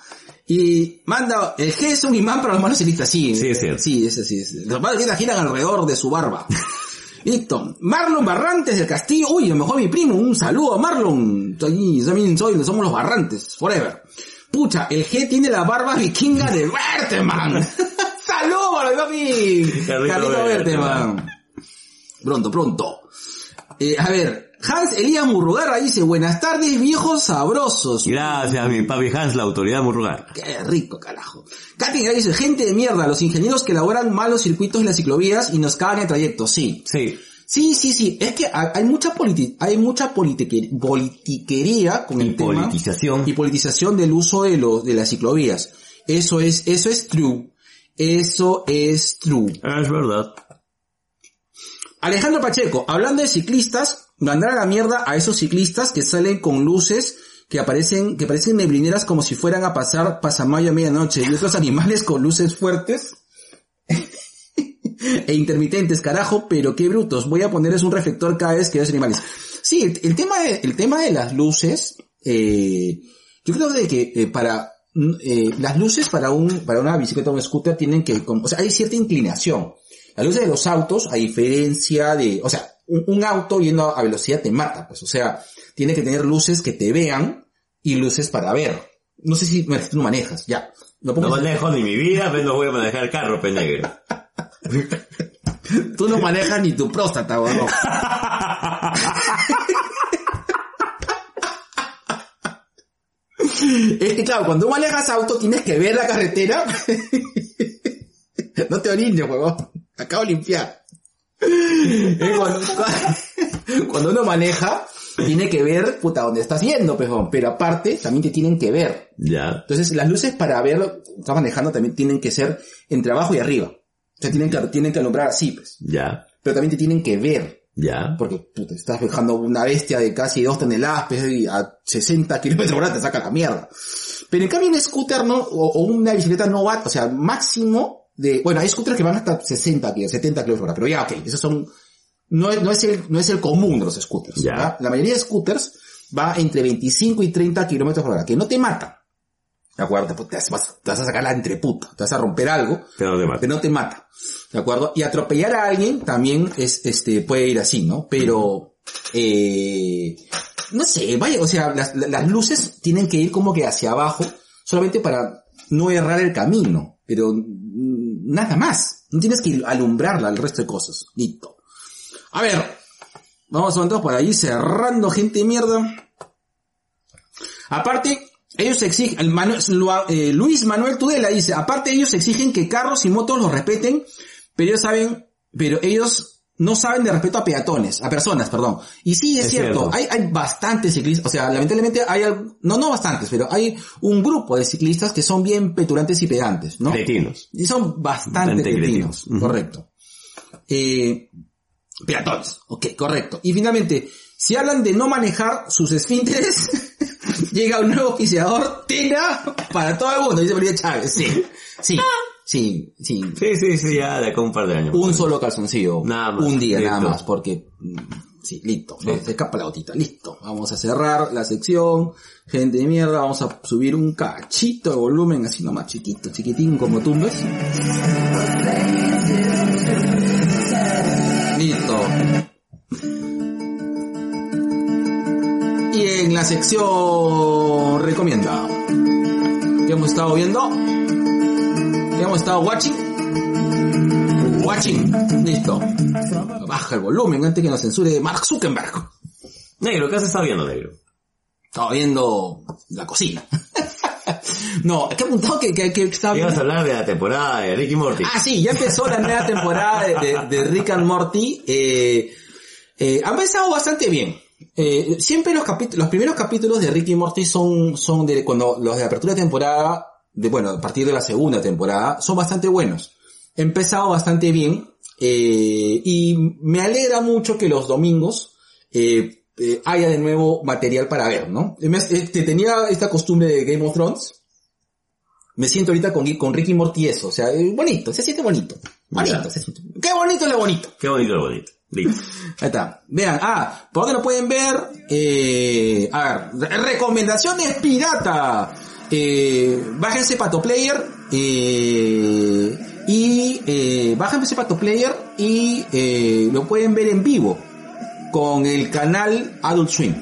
Y manda, el G es un imán para los manos ciclistas, sí. Sí, es cierto. Sí, es. Los manos ciclistas giran alrededor de su barba. Listo. Marlon Barrantes del Castillo. Uy, a lo mejor mi primo. Un saludo a Marlon. Soy, también soy, somos los Barrantes. Forever. Pucha, el G tiene la barba vikinga de Berteman. Saludos, papi. Carlito Carlito Berteman. Berteman. Pronto, pronto. Eh, a ver, Hans Elías Murrugarra dice, buenas tardes viejos sabrosos. Gracias, mi papi Hans, la autoridad Murrugar. Qué rico, carajo. Katy dice, gente de mierda, los ingenieros que elaboran malos circuitos en las ciclovías y nos cagan el trayecto. Sí. Sí. Sí, sí, sí. Es que hay mucha politi hay mucha politiquer- politiquería con Y el tema. politización. Y politización del uso de los, de las ciclovías. Eso es, eso es true. Eso es true. Es verdad. Alejandro Pacheco, hablando de ciclistas, mandar a la mierda a esos ciclistas que salen con luces que aparecen, que parecen neblineras como si fueran a pasar pasamayo a medianoche y otros animales con luces fuertes e intermitentes, carajo, pero qué brutos. Voy a ponerles un reflector cada vez que veo animales. Sí, el, tema de, el tema de las luces, eh, yo creo de que eh, para eh, las luces para un para una bicicleta o un scooter tienen que, o sea, hay cierta inclinación. Las luces de los autos, a diferencia de, o sea, un, un auto yendo a velocidad te mata, pues, o sea, tiene que tener luces que te vean y luces para ver. No sé si tú no manejas, ya. No No manejo ni mi vida, pero no voy a manejar el carro, penegro. Tú no manejas ni tu próstata, weón. Es que claro, cuando manejas auto tienes que ver la carretera. No te orines, huevón. Acabo de limpiar. Es cuando, cuando uno maneja, tiene que ver, puta, dónde estás yendo, pejón. Pero aparte, también te tienen que ver. Ya. Entonces, las luces para ver, estás manejando, también tienen que ser entre abajo y arriba. O sea, tienen que, tienen que alumbrar así, pues. Ya. Pero también te tienen que ver. Ya. Porque puta, estás dejando una bestia de casi dos toneladas pues, y a 60 kilómetros por hora te saca la mierda. Pero en cambio un scooter no, o, o una bicicleta no va, o sea, máximo de, bueno, hay scooters que van hasta 60, kilómetros, 70 kilómetros por hora, pero ya, ok, esos son, no es, no es el, no es el común de los scooters. Ya. ¿verdad? La mayoría de scooters va entre 25 y 30 kilómetros por hora, que no te mata. ¿De acuerdo? Te, vas, vas- te vas a sacar la entreputa, te vas a romper algo, Pero no te mata. ¿De acuerdo? Y atropellar a alguien también es, este, puede ir así, ¿no? Pero, eh, no sé, vaya, o sea, las, las luces tienen que ir como que hacia abajo, solamente para no errar el camino, pero nada más. No tienes que alumbrarla al resto de cosas. Listo. A ver, vamos a entrar por ahí cerrando gente de mierda. Aparte, ellos exigen, eh, Luis Manuel Tudela dice, aparte ellos exigen que carros y motos los respeten, pero ellos saben, pero ellos no saben de respeto a peatones, a personas, perdón. Y sí, es, Es cierto, cierto. Hay, hay bastantes ciclistas, o sea, lamentablemente hay, no, no bastantes, pero hay un grupo de ciclistas que son bien petulantes y pedantes, ¿no? Cretinos. Y son bastante Bastante cretinos, correcto. Eh, peatones, ok, correcto. Y finalmente, si hablan de no manejar sus esfínteres, llega un nuevo oficiador, Tena, para todo el mundo, dice María Chávez. Sí, sí, sí, sí. Sí, sí, sí, ya de acá un par de años. Un solo calzoncillo. Nada más, Un día nada más, porque, mm, sí, listo. ¿no? Se escapa la gotita, listo. Vamos a cerrar la sección. Gente de mierda, vamos a subir un cachito de volumen, así nomás chiquito, chiquitín, como tumbes. Listo. Y en la sección recomienda. ¿Qué hemos estado viendo? ¿Qué hemos estado watching? Watching. Listo. Baja el volumen antes que nos censure Mark Zuckerberg. Negro, ¿qué has estado viendo, negro? Estaba viendo la cocina. no, que apuntado que, que, que estaba Ibas a hablar de la temporada de Ricky Morty. Ah, sí, ya empezó la nueva temporada de, de- de Rick and Morty. Eh, eh, ha empezado bastante bien. Eh, siempre los capítulos, los primeros capítulos de Rick y Morty son, son de cuando los de apertura de temporada, de bueno, a partir de la segunda temporada, son bastante buenos. He empezado bastante bien, eh, y me alegra mucho que los domingos, eh, eh, haya de nuevo material para ver, ¿no? Este, tenía esta costumbre de Game of Thrones, me siento ahorita con, con Ricky Morty eso, o sea, eh, bonito, se siente bonito. Bonito, se siente. Qué bonito lo bonito. Qué bonito lo bonito. Ahí está. Vean, ah, ¿por dónde lo pueden ver? Eh, a ver, re- recomendaciones pirata. Eh, bájense Pato Player, eh, y, eh, bájense Pato Player y, eh, lo pueden ver en vivo con el canal Adult Swim.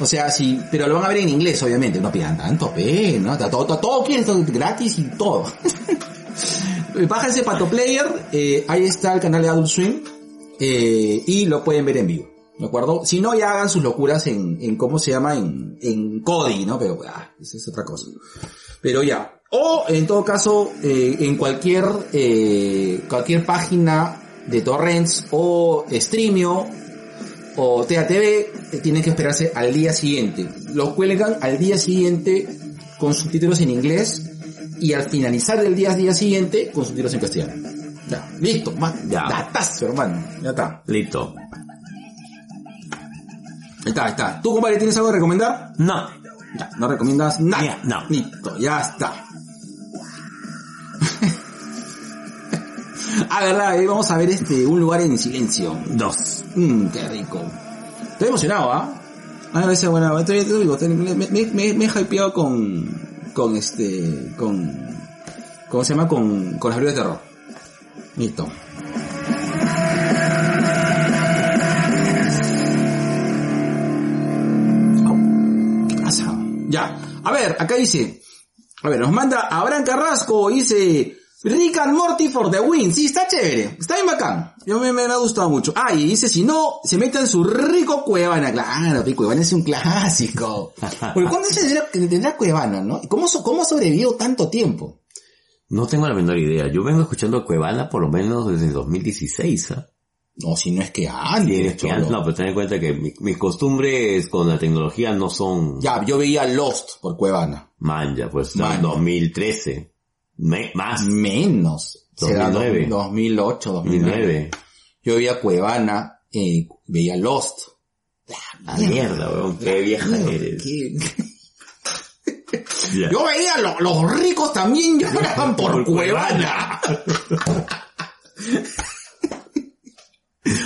O sea, sí, pero lo van a ver en inglés, obviamente, no pidan tanto, ¿no? Todo, todo, todo quieren, gratis y todo. Bájense Pato Player, eh, ahí está el canal de Adult Swim, eh, y lo pueden ver en vivo, ¿de acuerdo? Si no, ya hagan sus locuras en, en ¿cómo se llama? En, en Kodi, ¿no? Pero, ah, esa es otra cosa. Pero ya. O, en todo caso, eh, en cualquier, eh, cualquier página de torrents o Streamio o TATV, eh, tienen que esperarse al día siguiente. Lo cuelgan al día siguiente con subtítulos en inglés y al finalizar del día, día siguiente con subtítulos en castellano. Ya, listo, ma, Ya. datazo, hermano. Ya está. Listo. Ahí está, ahí está. ¿Tú, compadre, tienes algo que recomendar? No. Ya, no recomiendas nada. Ya, no. Listo, ya está. ah, verdad, ahí vamos a ver este, un lugar en silencio. Dos. Mmm, qué rico. Estoy emocionado, ¿ah? A ver, ese bueno, estoy, estoy- me, me, me, me he hypeado con, con este, con, ¿cómo se llama? Con, con las películas de terror. Listo. Ya. A ver, acá dice, a ver, nos manda Abraham Carrasco, dice, Rick and Morty for the win. Sí, está chévere, está bien bacán. Yo me, me ha gustado mucho. Ah, y dice, si no, se meta en su rico Cuevana. Claro, que Cuevana es un clásico. Porque ¿cuándo se tendrá, tendrá Cuevana, no? ¿Y ¿Cómo, cómo sobrevivió tanto tiempo? No tengo la menor idea. Yo vengo escuchando Cuevana por lo menos desde 2016, ¿ah? No, si no es que Sí, antes, es que no, pero ten en cuenta que mi- mis costumbres con la tecnología no son Ya, yo veía Lost por Cuevana. manja, pues Manja. en 2013. Me- más. Menos. Será 2009. 2008, 2009. 2009. Yo veía Cuevana, eh, veía Lost. La mierda, weón. Qué vieja eres. ¿Qué? Ya. Yo veía lo- los ricos también lloraban por Por Cuevana.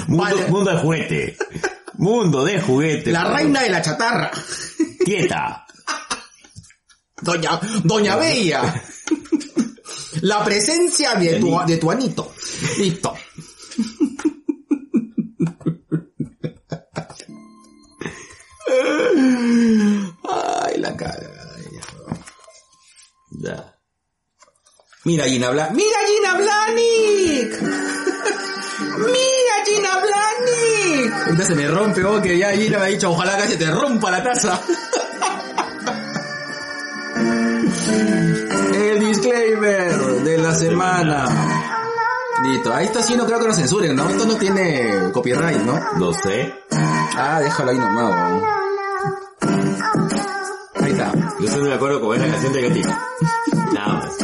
Mundo, Vale. mundo de juguete. Mundo de juguete. La reina de la chatarra. Quieta. Doña, Doña Bella. La presencia de tu, de tu anito. Listo. Ay, la cara. Ya. Mira Gina Bla... ¡Mira Gina Blanik! ¡Mira Gina Blanik! Entonces se me rompe, oh, que ya Gina me ha dicho, ojalá que se te rompa la taza. El disclaimer de la semana. Listo, ahí está sí, no creo que nos censuren, ¿no? Esto no tiene copyright, ¿no? No sé. Ah, déjalo ahí nomás. Ahí está. Yo solo me acuerdo con esa canción de gatito. Nada más.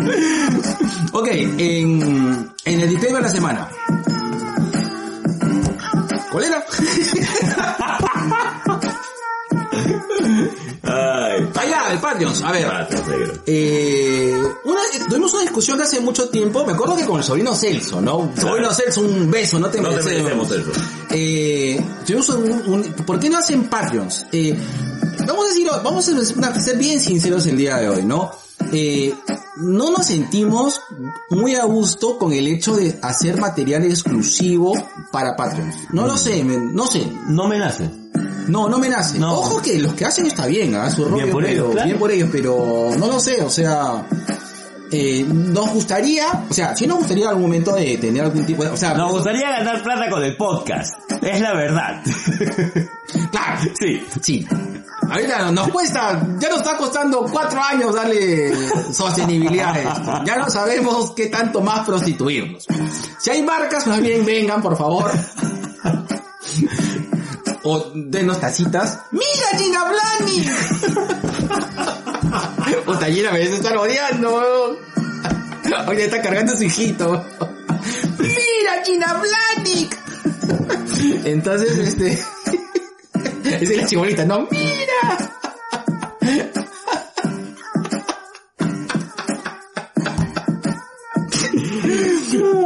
Ok, en, en el disclaimer de la semana. ¿Cuál era? Ay. Allá, el Patreons. A ver. Eh, una, tuvimos una discusión hace mucho tiempo, me acuerdo que con el sobrino Celso, ¿no? Sobrino Celso, un beso, no te No te merecemos. eso. Eh, tuvimos un, un- ¿por qué no hacen Patreons? Eh, vamos a decirlo, vamos a ser bien sinceros el día de hoy, ¿no? Eh, no nos sentimos muy a gusto con el hecho de hacer material exclusivo para Patreons. No lo sé, no sé. No me nace. No, no me nace. No. Ojo que los que hacen está bien, ¿ah? Su rollo, por ellos, claro. bien por ellos, pero no lo sé, o sea, eh, nos gustaría, o sea, sí nos gustaría en algún momento de tener algún tipo de, o sea, Nos gustaría ganar plata con el podcast. Es la verdad. claro, sí. sí. Ahorita nos cuesta, ya nos está costando cuatro años darle sostenibilidad esto. Ya no sabemos qué tanto más prostituirnos. Si hay marcas, más bien vengan, por favor. O denos tacitas. ¡Mira Gina Blani! Puta Gina me odiando, weón. Ahorita está cargando su hijito. ¡Mira Gina Blanic! Entonces, este... Esa es la chibolita, no, mira.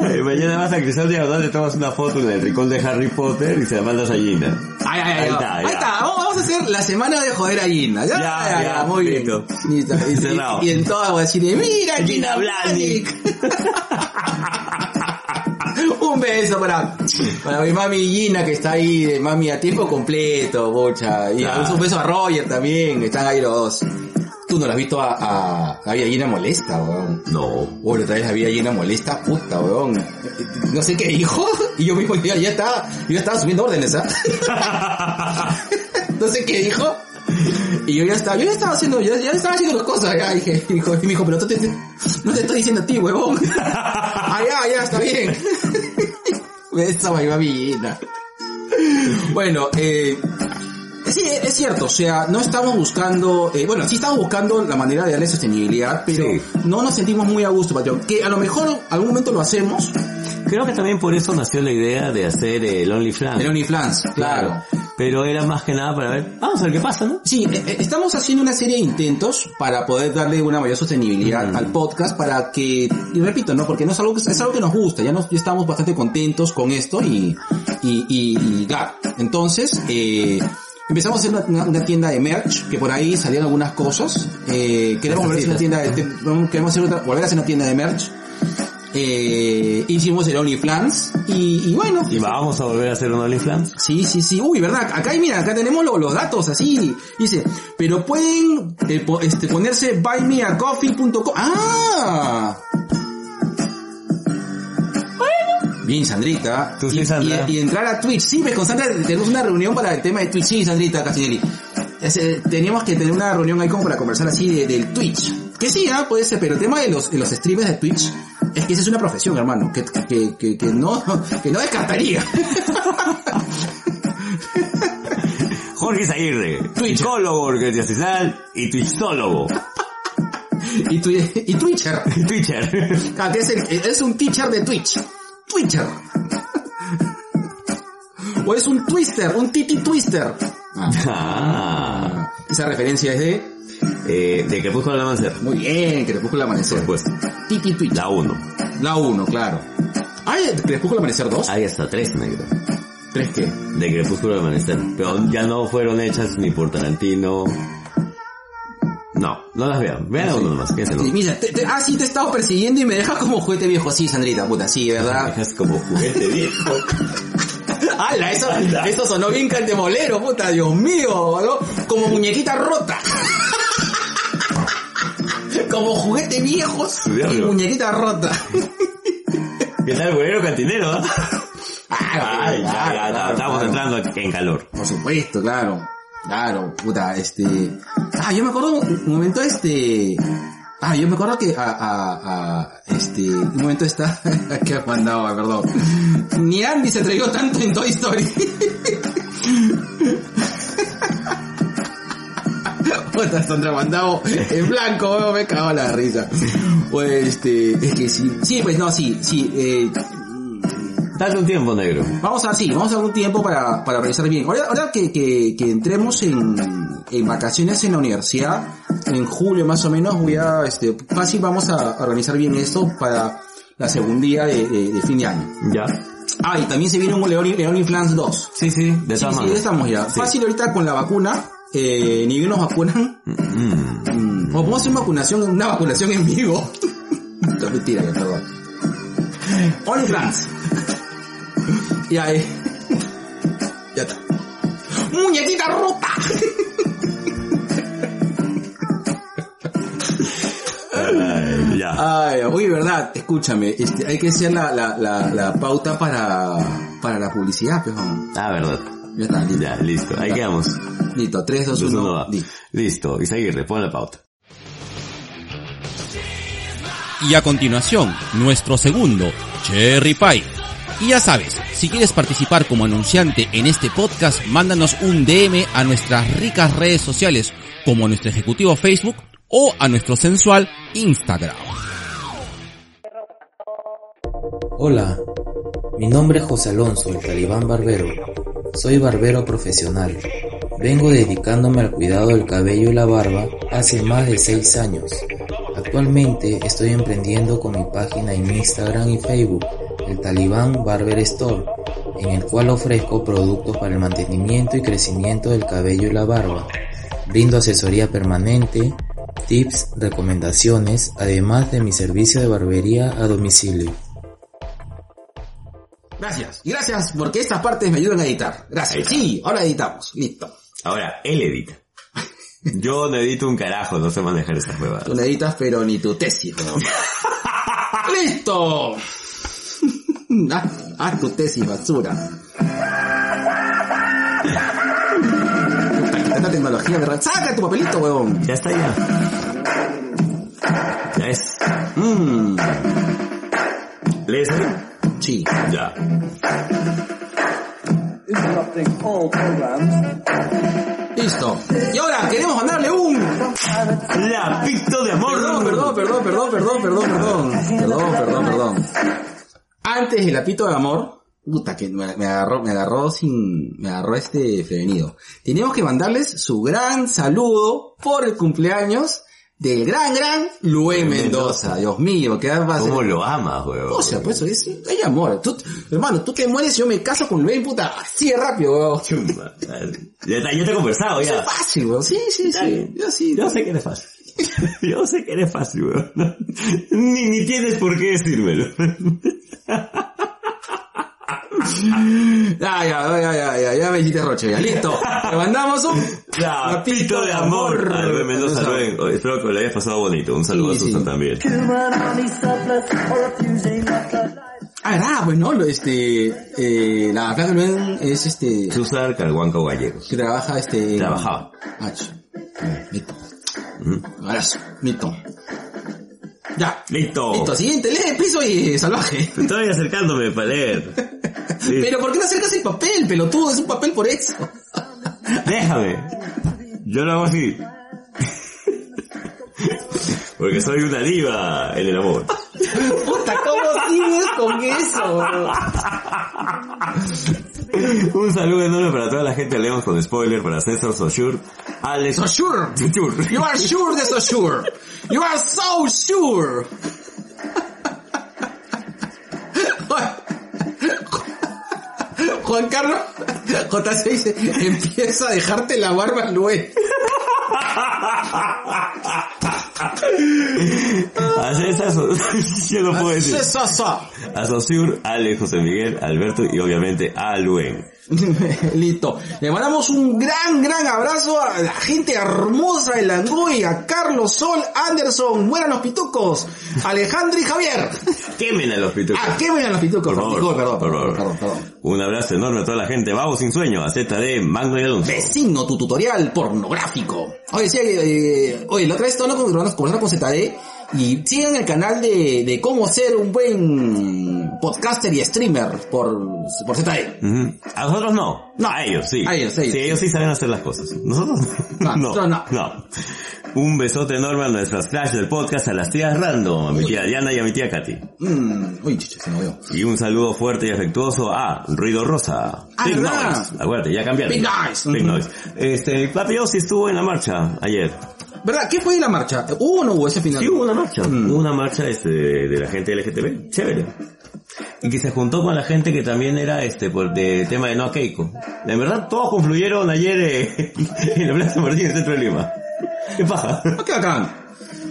Ay, Mañana vas a Cristal Diagonal, le tomas una foto en el rincón de Harry Potter y se la mandas a Gina. Ay, ay, ay, Ahí está, ahí está. Vamos, a hacer la semana de joder a Gina. Ya, Ya, ya, ya, muy bien. listo. Y, Cerrado. y, y en todas voy a decir, mira Gina Gina Blanic. Un beso para, para mi mami Gina que está ahí, de mami a tiempo completo, bocha. Y un beso a Roger también, están ahí los dos. Tú no la has visto a, a, a molesta, weón. No. Oh, la otra vez la Villa Gina molesta, puta, weón. No sé qué dijo, y yo mismo ya, ya estaba, yo ya estaba subiendo órdenes, ¿ah? no sé qué dijo. Y yo ya estaba, yo ya estaba haciendo, ya, ya estaba haciendo las cosas, ya dije, y me dijo, pero tú te, no te estoy diciendo a ti, huevón. ah, ya, ya, está bien. Esa va Villina. Bueno, eh, sí, es cierto, o sea, no estamos buscando, eh, bueno, sí estamos buscando la manera de darle sostenibilidad, pero Sí. no nos sentimos muy a gusto, Patreon. Que a lo mejor algún momento lo hacemos, Creo que también por eso nació la idea de hacer el OnlyFans. en OnlyFans, claro. Pero era más que nada para ver, vamos a ver qué pasa, ¿no? Sí, eh, eh, estamos haciendo una serie de intentos para poder darle una mayor sostenibilidad Mm. al podcast para que, y repito, ¿no? Porque no es algo que, es algo que nos gusta, ya, nos, ya estamos bastante contentos con esto y, y, y, y claro, entonces, eh, empezamos a hacer una, una- una tienda de merch, que por ahí salían algunas cosas, eh, queremos volver a hacer una tienda de- queremos hacer otra, volver a hacer una tienda de merch, eh, hicimos el OnlyFans y, y bueno, Y vamos a volver a hacer un OnlyFans. Sí, sí, sí. Uy, verdad. Acá, mira, acá tenemos lo- los datos así. Dice, pero pueden eh, po- este, ponerse buymeacoffee.com. Ah. Bien, Sandrita. Tú sí, y, Sandra. y- y entrar a Twitch. Sí, pues con Sandra tenemos una reunión para el tema de Twitch. Sí, Sandrita Casinelli. Eh, teníamos que tener una reunión ahí como para conversar así de- del Twitch. Que sí, ah, puede ser, pero el tema de los, de los streamers de Twitch es que esa es una profesión, hermano, que, que, que, que no, que no descartaría. Jorge Zaguirre, Twitch. psicólogo organizacional y twitchólogo. y, twi- y Twitcher. Twitcher. Ah, que es, el- es un teacher de Twitch. Twitcher. o es un twister, un titi twister. Ah, Ah. esa referencia es de... Eh, de Crepúsculo al Amanecer. Muy bien, Crepúsculo al Amanecer. Pues, Titi Twitch. la 1. La 1, claro. ¿Hay Crepúsculo al Amanecer 2? Hay hasta 3, negro. ¿Tres qué? De Crepúsculo al Amanecer. Pero ya no fueron hechas ni por Tarantino. No No, las vean. Vean a uno nomás, piénsenlo. Sí, mira, te- te- ah, sí, te he estado persiguiendo y me dejas como juguete viejo. Sí, Sandrita, puta, sí, ¿verdad? Es como juguete viejo. ¡Hala! Eso, eso sonó bien cantemolero, puta, Dios mío, ¿no? Como muñequita rota. Como juguete viejo y muñequita rota. ¿Qué tal, güero cantinero? ah? Ah, Ay, ya, claro, ya, ya, claro, estamos entrando en calor. Por supuesto, claro. Claro, puta, este... Ah, yo me acuerdo un momento este... Ah, yo me acuerdo que a, a, a este, un momento está, que ha mandado, perdón. Ni Andy se atrevió tanto en Toy Story. Puta, Sandra mandado en blanco, weón, me cago en la risa. Pues este, es que sí, sí, pues no, sí, sí, eh, Date un tiempo, negro. Vamos a, sí, vamos a dar un tiempo para, para revisar bien. Ahora, ahora que, que, que entremos en, en vacaciones en la universidad, en julio más o menos, voy a, este, fácil vamos a organizar bien esto para la segunda día de, de- de fin de año. ¿Ya? Ah, y también se viene un León, Inflans 2. Sí, sí, de Sí, sí, estamos ya. Sí. Fácil ahorita con la vacuna, eh, ni bien nos vacunan. Mm. O podemos hacer una vacunación, una vacunación en vivo. No, mentira, ya, perdón. OnlyFans. ya, eh. Ya está. ¡Muñequita rota! Ay, ya. Ay, oye, verdad, escúchame, este, hay que hacer la, la, la, la pauta para, para la publicidad, vamos. Ah, verdad. Ya está, listo. Ya, listo. Ahí quedamos. Listo, 3, 2, Dos, 1, uno, va. Listo. Isaguirre, pon la pauta. Y a continuación, nuestro segundo, Cherry Pie. Y ya sabes, si quieres participar como anunciante en este podcast, mándanos un DM a nuestras ricas redes sociales, como a nuestro ejecutivo Facebook o a nuestro sensual Instagram. Hola, mi nombre es José Alonso, el talibán barbero. Soy barbero profesional. Vengo dedicándome al cuidado del cabello y la barba hace más de 6 años. Actualmente estoy emprendiendo con mi página en Instagram y Facebook, el Talibán Barber Store, en el cual ofrezco productos para el mantenimiento y crecimiento del cabello y la barba. Brindo asesoría permanente, tips, recomendaciones, además de mi servicio de barbería a domicilio. Gracias. Y gracias porque estas partes me ayudan a editar. Gracias. Sí, ahora editamos. Listo. Ahora, él edita. Yo no edito un carajo, no sé manejar esas huevadas. Tú no editas, pero ni tu tesis, weón. ¡Listo! haz, haz tu tesis, basura. Tanta tecnología, ¿verdad? ¡Saca tu papelito, weón! Ya está ya. Ya es. Mmm, ¿Lees ahí? Sí. Ya. Interrupting all programs. Listo. Y ahora queremos mandarle un... Lapito de amor. Perdón, perdón, perdón, perdón, perdón, perdón, perdón. Perdón, perdón, perdón. Antes del apito de amor, puta que me, me agarró, me agarró sin, me agarró este prevenido. Teníamos que mandarles su gran saludo por el cumpleaños del gran, gran Luis Mendoza. Dios mío, que va a ¿Cómo lo amas, huevón? O sea, pues es, hay amor. Tú, hermano, tú te mueres y yo me caso con Luis, puta, así de rápido, weón. Chumba. Ya, te he conversado, Es ya. fácil, weón. Sí, sí, sí. Yo sí. Yo sé que eres fácil. Yo sé que eres fácil, weón. Ni, ni tienes por qué decírmelo. Ya, ya, ya, ya, ya, ya me hiciste roche, ya. Listo. Te mandamos un Lapito de amor. A Rubén Mendoza, Rubén. Espero que lo hayas pasado bonito. Un saludo Sí, a Susan sí. también. Ah, verdad, pues no, lo, este, eh, la placa Luis es este, Susan Carhuanco Gallegos. que trabaja este... Trabajaba. Ah, Listo. Ujú. Abrazo. Listo. Ya. Listo. Listo, siguiente, lee el piso y salvaje. Estoy acercándome para leer. Sí. Pero ¿por qué no acercas el papel, pelotudo? Es un papel por eso. Déjame. Yo lo hago así. Porque soy una diva en el amor. Puta, ¿cómo sigues con eso? bro? Un saludo enorme para toda la gente de León con spoiler, para César Soshur, Alex So sure. Soshur. You are sure de so sure. You are so sure. Juan Carlos J6 dice, empieza a dejarte la barba Luis. A César, so- yo no puedo decir. Sa, sa. A Sosur, Ale, José Miguel, Alberto y obviamente a Luen. Listo. Le mandamos un gran, gran abrazo a la gente hermosa de Langoy, a Carlos Sol, Anderson, mueran los pitucos, Alejandro y Javier. Quemen a los pitucos. Ah, qué buenan los pitucos. Por favor, Perdón, perdón, perdón, favor. perdón, perdón. Un abrazo enorme a toda la gente. Vamos sin sueño. A ZD, Magno y Alonso. Vecino, tu tutorial pornográfico. Oye, sí, eh, oye, la otra vez estaba hablando con, con ZD y sigan el canal de, de cómo ser un buen podcaster y streamer por, por. Ujú. A nosotros no. No. A ellos sí. A ellos, ellos. Sí, ellos sí saben hacer las cosas. Nosotros No, no. no. no. Un besote enorme a nuestras flash del podcast, a las tías random, a mi tía Diana y a mi tía Katy. Mm, uy, chiche, se me veo. Y un saludo fuerte y afectuoso a Ruido Rosa. Ah, Big. Noise. Acuérdate, ya cambiaron. Big Noise. Big. Noise. Este, Papi sí estuvo en la marcha ayer. ¿Verdad? ¿Qué fue de la marcha? ¿Hubo o no hubo ese final? Sí, hubo una marcha. Mm. Hubo una marcha este, de la gente LGTB. Chévere. Y que se juntó con la gente que también era este por de tema de no Keiko. En verdad todos confluyeron ayer eh, en la Plaza Martín, en el centro de Lima. ¿Qué paja? Ok, bacán.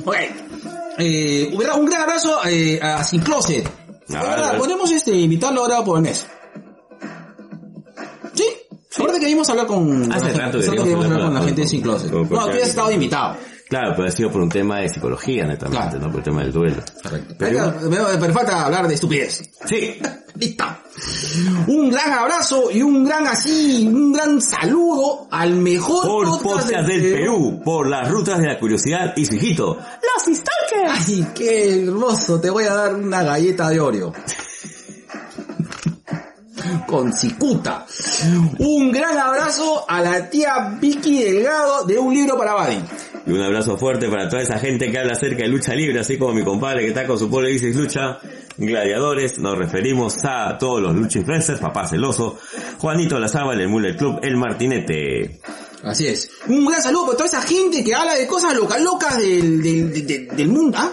Ok. Eh, un gran abrazo eh, a Sin Closet. Ah, vale. podemos este, invitarlo ahora por el mes. ¿Sí? Ahorita que vimos hablar con... Hace rato que que hablar con la gente de Sin Closet. No, tú has estado invitado. Claro, pero ha sido por un tema de psicología netamente, Claro. ¿no? Por el tema del duelo. Correcto. Pero, Pero, pero falta hablar de estupidez. sí, Listo. Un gran abrazo y un gran así, un gran saludo al mejor por podcast del Perú, por las rutas de la curiosidad y su hijito, los Stalkers. Ay, qué hermoso, te voy a dar una galleta de Oreo. Con cicuta. Un gran abrazo a la tía Vicky Delgado de Un Libro para Buddy. Y un abrazo fuerte para toda esa gente que habla acerca de lucha libre, así como mi compadre que está con su pueblo y dice lucha, gladiadores, nos referimos a todos los lucha influencers, papá celoso, Juanito Lazaba, el Mule Club, el Martinete. Así es. Un gran saludo para toda esa gente que habla de cosas locas locas del, del, del- mundo. ¿Ah?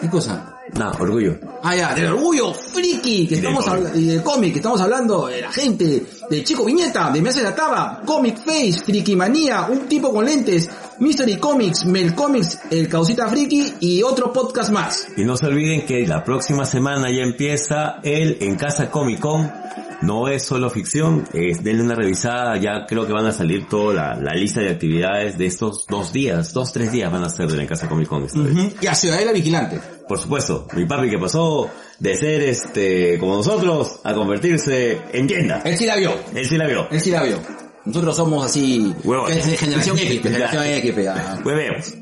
¿Qué cosa? No, orgullo. Ah, ya, del orgullo friki que Y estamos hablando, y del cómic que estamos hablando, de la gente, del chico viñeta, de Me hace la taba, Comic Face, Friki Manía, un tipo con lentes, Mystery Comics, Mel Comics, El Causita Friki y otro podcast más. Y no se olviden que la próxima semana ya empieza el En Casa Comic Con. No es solo ficción, es, denle una revisada, ya creo que van a salir toda la, la lista de actividades de estos dos días, dos, tres días van a ser del En Casa Comic Con. esta vez. Y a Ciudadela Vigilante. Por supuesto, mi papi que pasó de ser este, como nosotros, a convertirse en tienda. Él sí la vio, Él sí la vio. él sí la vio. Nosotros somos así, Huevones. generación X, generación X. Hueveos.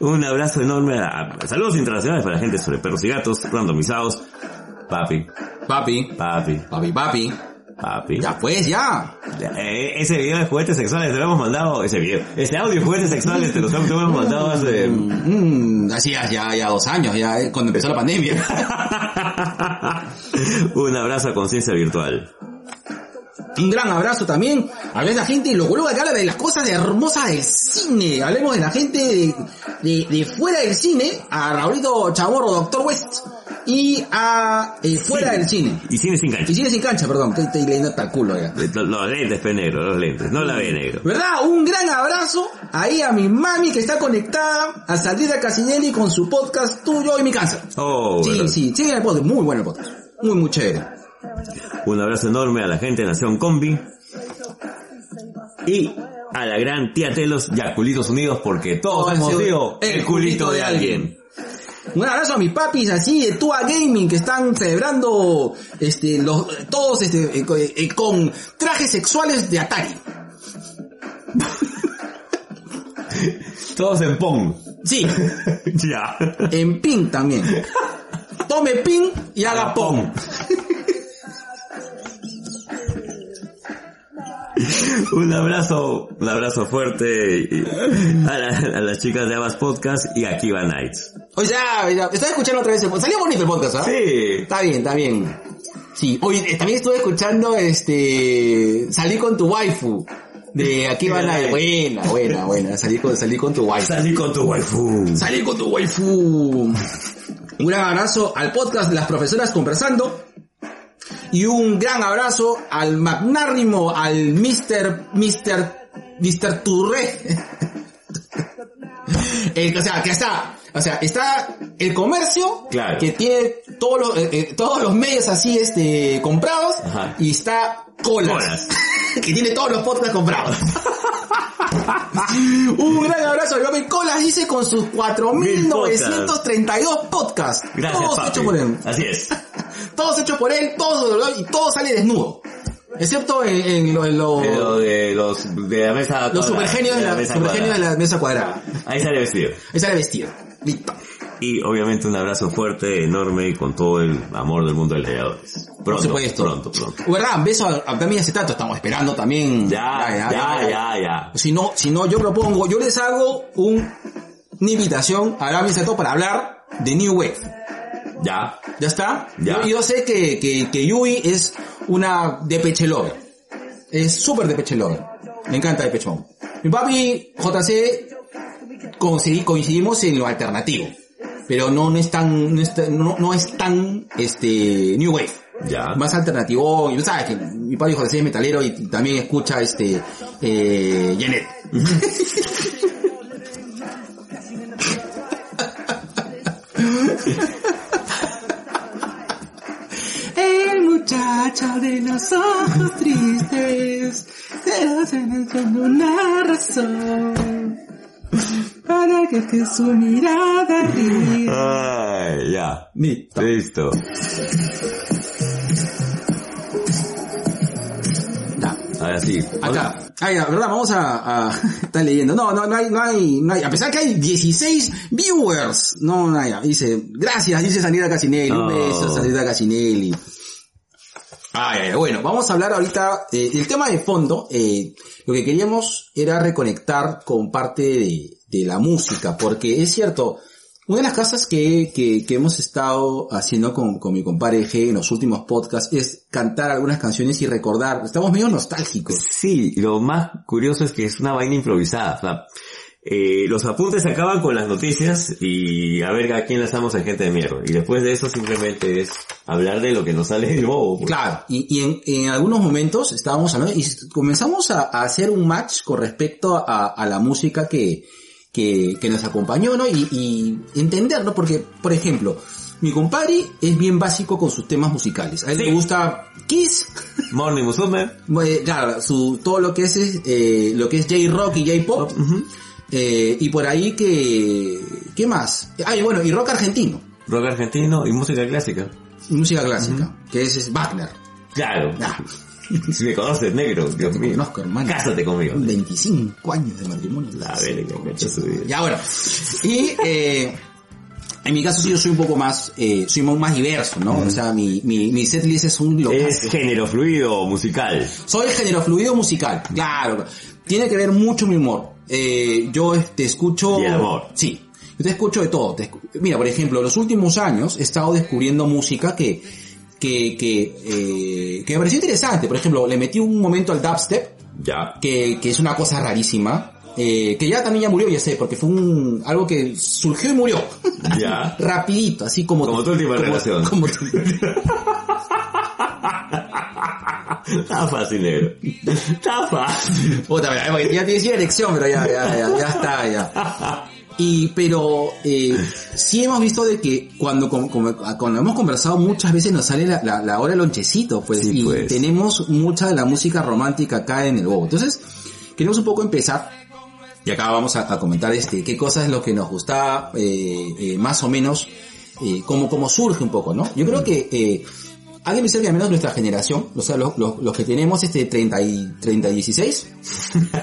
Un abrazo enorme a- saludos internacionales para la gente sobre perros y gatos, randomizados. Papi, Papi, papi, papi, papi. Papi. Ya pues, ya. Eh, ese video de juguetes sexuales te lo hemos mandado, ese video, ese audio de juguetes sexuales te lo hemos mandado hace... Mm, así ya, ya, dos años, ya, eh, cuando empezó la pandemia. Un abrazo a conciencia virtual. Un gran abrazo también a ver la gente lo coloca que habla de las cosas hermosas del cine. Hablemos de la gente de, de, de fuera del cine, a Raulito Chamorro, Doctor West, y a eh, fuera Cine. del cine. Y cine sin Y cancha. cine sin cancha, perdón, estoy, estoy leyendo hasta el culo ya. Los, lentes, pe negro, los lentes, no la ve negro. ¿Verdad? Un gran abrazo ahí a mi mami que está conectada a Saldita Casinelli con su podcast Tuyo y mi cáncer. Oh, Sí, ¿verdad? sí, sí, el podcast, muy bueno el podcast. Muy, muy chévere. Un abrazo enorme a la gente de Nación Combi. Y a la gran tía Telos y a Culitos Unidos porque todos Todos hemos sido el culito de alguien. Un abrazo a mis papis así de Tua Gaming que están celebrando este los todos este eh, co- eh, con trajes sexuales de Atari. Todos en Pong. Sí, ya. en ping también. Tome ping y haga pong. Un abrazo, un abrazo fuerte a, la- a las chicas de Abas Podcast y a Kiva Nights. O sea, ya, estaba escuchando otra vez el podcast. Salió bonito el podcast, ¿ah? Sí. Está bien, está bien. Sí, hoy eh, también estuve escuchando este salí con tu waifu de aquí van a buena, buena, buena, salí con salí con tu waifu. Salí con tu waifu. Salí con tu waifu. Un gran abrazo al podcast de las profesoras conversando. Y un gran abrazo al magnánimo, al Mr. Mr. Mr. Touré. El- o sea, que está, o sea, está el comercio Claro. que tiene todos los, eh, eh, todos los medios así, este, comprados, Ajá. y está Colas, Colas. que tiene todos los podcasts comprados. Un gran abrazo a Joven Colas, dice, con sus 4.932 podcasts. Gracias, todos papi. hechos por él. Así es. Todos hechos por él, todos, y todo sale desnudo. Excepto en, en lo, en lo- Pero de los, de la mesa los supergenios de la, mesa supergenios de cuadrada. la mesa cuadrada. Ahí sale vestido. Ahí sale vestido. Listo. Y obviamente un abrazo fuerte, enorme y con todo el amor del mundo de leñadores. Pronto, supuesto. pronto, pronto. ¿Verdad? Beso a, a también acetato, estamos esperando también. Ya, ya, ya, ya. Si no, si no, yo propongo, yo les hago un, una invitación a Arami Acetato para hablar de New Wave. Ya. ¿Ya está? Ya. Yo, yo sé que, que, que Yui es una Depeche Lover. Es súper Depeche Lover. Me encanta Depeche Mode. Mi papi, JC, coincidimos en lo alternativo. Pero no, no es tan, no es tan, no, no es tan, este, New Wave. Ya. Más alternativo, y tú sabes que mi padre José es metalero y también escucha este, eh, Janet. El muchacho de los ojos tristes, pero se nos con una razón para que, que su mirada ríe. Ay, ya. Listo. Listo. Ya. Ahora sí. Acá. Ah, ya, verdad, vamos a, a estar leyendo. No, no, no hay, no hay, no hay, a pesar que hay 16 viewers. No, no hay, dice, gracias, dice Sanita Casinelli. Un No. beso, Sanita Casinelli. Bueno, vamos a hablar ahorita, eh, el tema de fondo, eh, lo que queríamos era reconectar con parte de, la música, porque es cierto, una de las cosas que, que, hemos estado haciendo con, con mi compadre G en los últimos podcasts es cantar algunas canciones y recordar, estamos medio nostálgicos. Sí, lo más curioso es que es una vaina improvisada. Eh, los apuntes se acaban con las noticias y a ver a quién lanzamos en gente de mierda. Y después de eso simplemente es hablar de lo que nos sale del bobo. pues. Claro, y, y en, en algunos momentos estábamos hablando y comenzamos a, a hacer un match con respecto a, a la música que, que, que nos acompañó, ¿no? Y, y entender, ¿no? Porque, por ejemplo, mi compadre es bien básico con sus temas musicales. A él Sí. le gusta Kiss, Morning Musume. claro, su, todo lo que es, eh, lo que es J-Rock y J-Pop, eh, y por ahí que, ¿qué más? Ah, y bueno, y rock argentino, rock argentino y música clásica. y música clásica, que es, es Wagner. Claro. Ah. Si me conoces, negro, Dios Te mío. conozco, hermano. Cásate conmigo. 25 años de matrimonio. La verga, su vida. Ya bueno. Y eh, en mi caso sí yo soy un poco más, eh, soy más diverso, ¿no? O sea, mi, mi, mi setlist es un local. Es género fluido musical. Soy género fluido musical, claro. Tiene que ver mucho mi humor. Eh, yo te escucho... Y el amor. Sí. Yo te escucho de todo. Te escu- Mira, por ejemplo, los últimos años he estado descubriendo música que, que, que, eh, que me pareció interesante. Por ejemplo, le metí un momento al dubstep, Ya. que, que es una cosa rarísima. Eh, que ya también ya murió, ya sé, porque fue un, algo que surgió y murió. Ya. Rapidito, así como... Como tu última relación. como tu- Está fácil, negro. Está fácil. Puta, mira, ya te decía elección, pero ya, ya, ya, ya está, ya. Y, pero, eh, sí hemos visto de que cuando, como- como- cuando hemos conversado muchas veces nos sale la, la, la hora del lonchecito, pues, Sí, y pues. tenemos mucha de la música romántica acá en el bobo. Entonces, queremos un poco empezar, y acá vamos a, a comentar este, qué cosas es lo que nos gusta, eh, eh, más o menos, eh, cómo, cómo surge un poco, ¿no? Yo creo que, eh, hay que pensar que al menos nuestra generación, o sea, los, los, los que tenemos este 30 y, 30 y 16,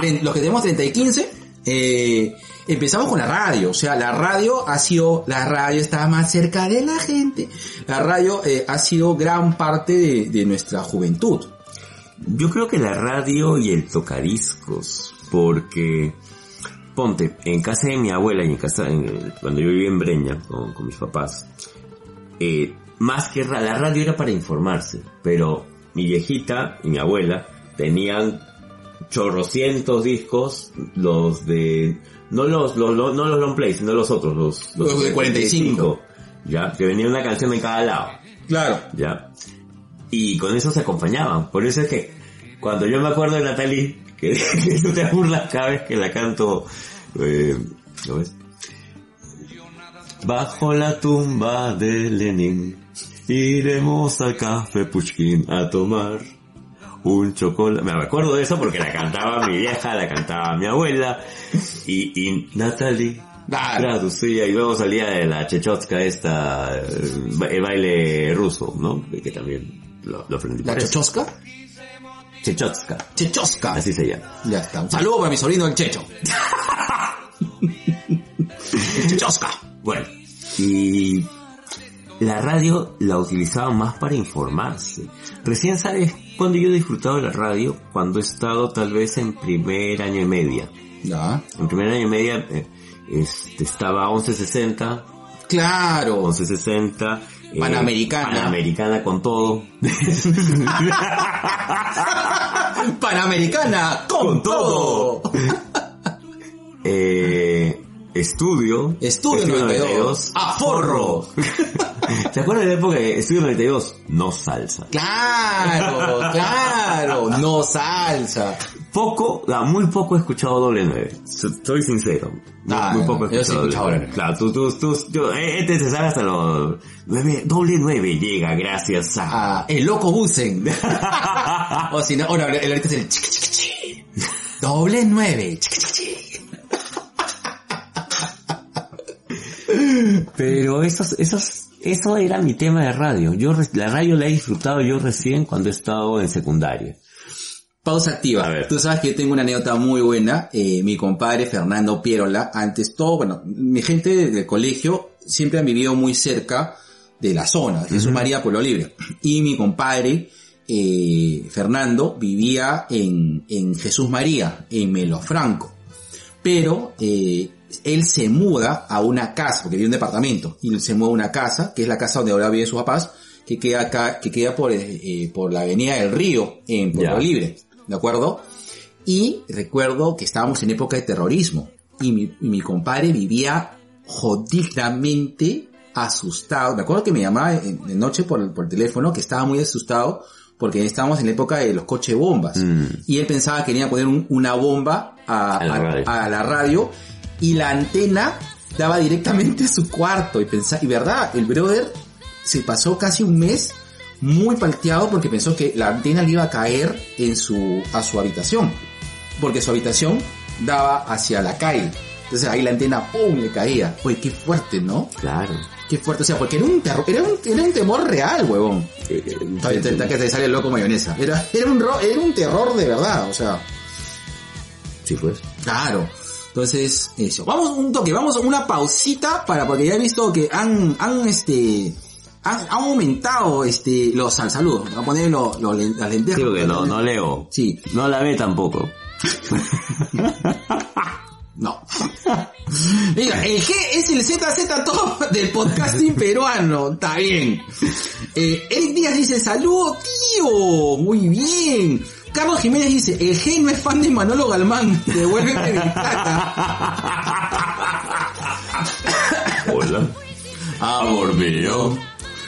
Tren- los que tenemos 30 y 15, eh, empezamos con la radio, o sea, la radio ha sido, la radio está más cerca de la gente, la radio eh, ha sido gran parte de, de nuestra juventud. Yo creo que la radio y el tocadiscos, porque ponte, en casa de mi abuela y en casa, en- cuando yo vivía en Breña con, con mis papás, eh, más que la radio era para informarse, pero mi viejita y mi abuela tenían chorrocientos discos, los de, no los, los, los- no los long play, sino los otros, los, Los de 45. ya, que venía una canción en cada lado. Claro. ¿ya? Y con eso se acompañaban. Por eso es que Cuando yo me acuerdo de Natalie, que, que tú te burlas cada vez que la canto, eh, ¿lo ves? Bajo la tumba de Lenin, iremos al café Pushkin a tomar un chocolate. Me acuerdo de eso porque la cantaba mi vieja, la cantaba mi abuela, y, y Natalie Claro. traducía y luego salía de la chechotska esta, eh, el baile ruso, ¿no? Que también lo, lo aprendí. ¿La chochosca? Chechotska, Chechosca. así se llama. Ya está. Un saludo para mi sobrino el Checho. el Chechosca. Bueno, y la radio la utilizaban más para informarse. Recién sabes cuando yo he disfrutado de la radio, cuando he estado tal vez en primer año y media. Ya. En primer año y media eh, este, estaba 1160, Claro. 1160. eh, Panamericana. Panamericana con todo. Panamericana con, Con todo. todo. eh, Estudio. Estudio, 92. A forro. ¿Se acuerdan de la época de Estudio 92? No salsa. Claro, claro, no salsa. Poco, muy poco he escuchado doble 9. Soy sincero. Muy, ah, poco he escuchado. Doble Claro, tú, tú, tú, yo, eh, este se sabe hasta los 9, doble 9 llega gracias a... Ah, el loco Busen. o si no, ahora, el ahorita es el... Doble 9. Pero esos, esos, eso era mi tema de radio. Yo, la radio la he disfrutado yo recién cuando he estado en secundaria. Pausa activa. A ver. Tú sabes que yo tengo una anécdota muy buena. Eh, mi compadre Fernando Pierola, antes todo, bueno, mi gente del colegio siempre han vivido muy cerca de la zona, Jesús María Pueblo Libre. Y mi compadre eh, Fernando vivía en, en Jesús María, en Melofranco. Pero eh, él se muda a una casa, porque vive en un departamento, y se muda a una casa, que es la casa donde ahora viven sus papás, que queda acá, que queda por, eh, por la avenida del Río, en Pueblo Ya. Libre, ¿de acuerdo? Y recuerdo que estábamos en época de terrorismo, y mi, y mi compadre vivía jodidamente asustado. Me acuerdo que me llamaba en- de noche por, por el teléfono, que estaba muy asustado, porque estábamos en la época de los coches bombas. Mm. Y él pensaba que quería poner un- una bomba a, A la a- radio. a la radio y la antena daba directamente a su cuarto y pensaba, y verdad, el brother se pasó casi un mes muy palteado porque pensó que la antena le iba a caer en su, a su habitación. Porque su habitación daba hacia la calle. Entonces ahí la antena, ¡pum! le caía. Oye, qué fuerte, ¿no? Claro. Qué fuerte. O sea, porque era un terror, era un, era un temor real, huevón. Eh, eh, te- te- que te sale el loco mayonesa. Era, era un, ro- era un terror de verdad, o sea. Sí, pues. Claro. Entonces, eso. Vamos un toque, vamos a una pausita para, porque ya he visto que han, han, este, han, han aumentado, este, los al saludos. Voy a poner lo- lo- las lentejas. Porque no, no leo. Sí. No la ve tampoco. No. Mira, el G es el ZZ top del podcasting peruano. Está bien. Eh, Eric Díaz dice, saludo tío. Muy bien. Carlos Jiménez dice, el G no es fan de Manolo Galmán. Devuélveme mi plata. Hola. Amor mío.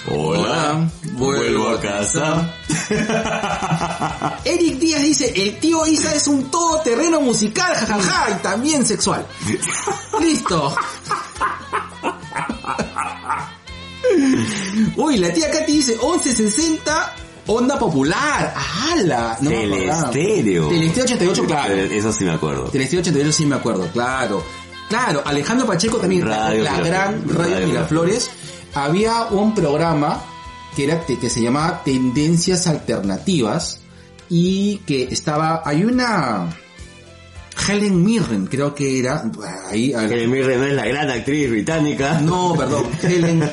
Hola. Vuelvo a casa. Eric Díaz dice, el tío Isa es un todoterreno musical, jajaja, y también sexual. Listo. Uy, la tía Katy dice 1160 onda popular. ¡Hala! No. Telestéreo. Telestéreo 88, claro. Eso sí me acuerdo. Telestéreo 88 sí me acuerdo, claro. Claro, Alejandro Pacheco también, Radio la Miraflores. gran Radio Radio Miraflores, había un programa que era que se llamaba Tendencias Alternativas y que estaba, hay una Helen Mirren, creo que era, ahí, Helen Mirren no es la gran actriz británica. no, perdón, Helen,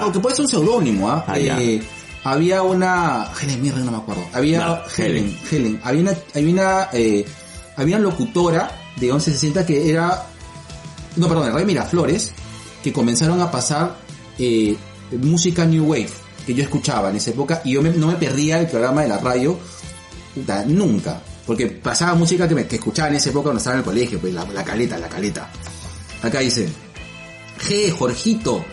porque puede ser un seudónimo, ¿ah? Ah. Eh, había una, Helen Mirren no me acuerdo, había No, Helen, Helen, había una, había una, eh, había una locutora de 1160 que era, no, perdón, el Rey Miraflores, que comenzaron a pasar eh, música New Wave, que yo escuchaba en esa época, y yo me- no me perdía el programa de la radio, puta, nunca, porque pasaba música que, me, que escuchaba en esa época cuando estaba en el colegio, pues la, la caleta, la caleta. Acá dice, G, Jorgito,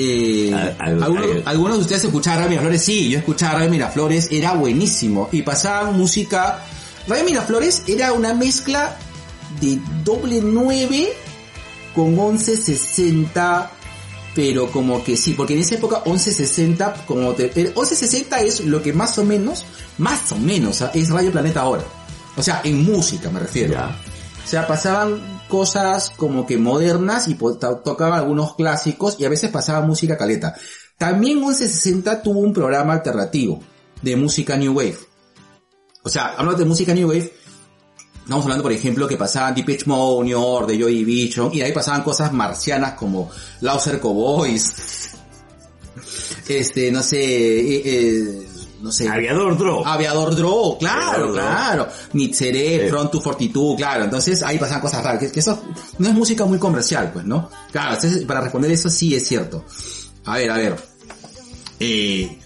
Eh, Al- al- algunos, al- algunos de ustedes escuchaban Radio Miraflores, sí, yo escuchaba Radio Miraflores, era buenísimo. Y pasaban música... Radio Miraflores era una mezcla de doble 9 con 1160, pero como que sí, porque en esa época 1160, como te, el 1160 es lo que más o menos, más o menos, es Radio Planeta ahora. O sea, en música me refiero. Ya. O sea, pasaban cosas como que modernas y tocaban algunos clásicos y a veces pasaba música caleta. También 1160 tuvo un programa alternativo de música New Wave. O sea, hablando de música New Wave, estamos hablando por ejemplo que pasaban Depeche Mode, New Order, Joy Division y ahí pasaban cosas marcianas como Lauser Cowboys. Este, no sé, eh, eh, no sé. Aviador Drop. Aviador Draw, claro, Aviador Draw. claro. Nitzere, Sí. Front 242, claro. Entonces ahí pasan cosas raras. Que, que eso no es música muy comercial, pues, ¿no? Claro, entonces, para responder eso sí es cierto. A ver, a ver. Eh,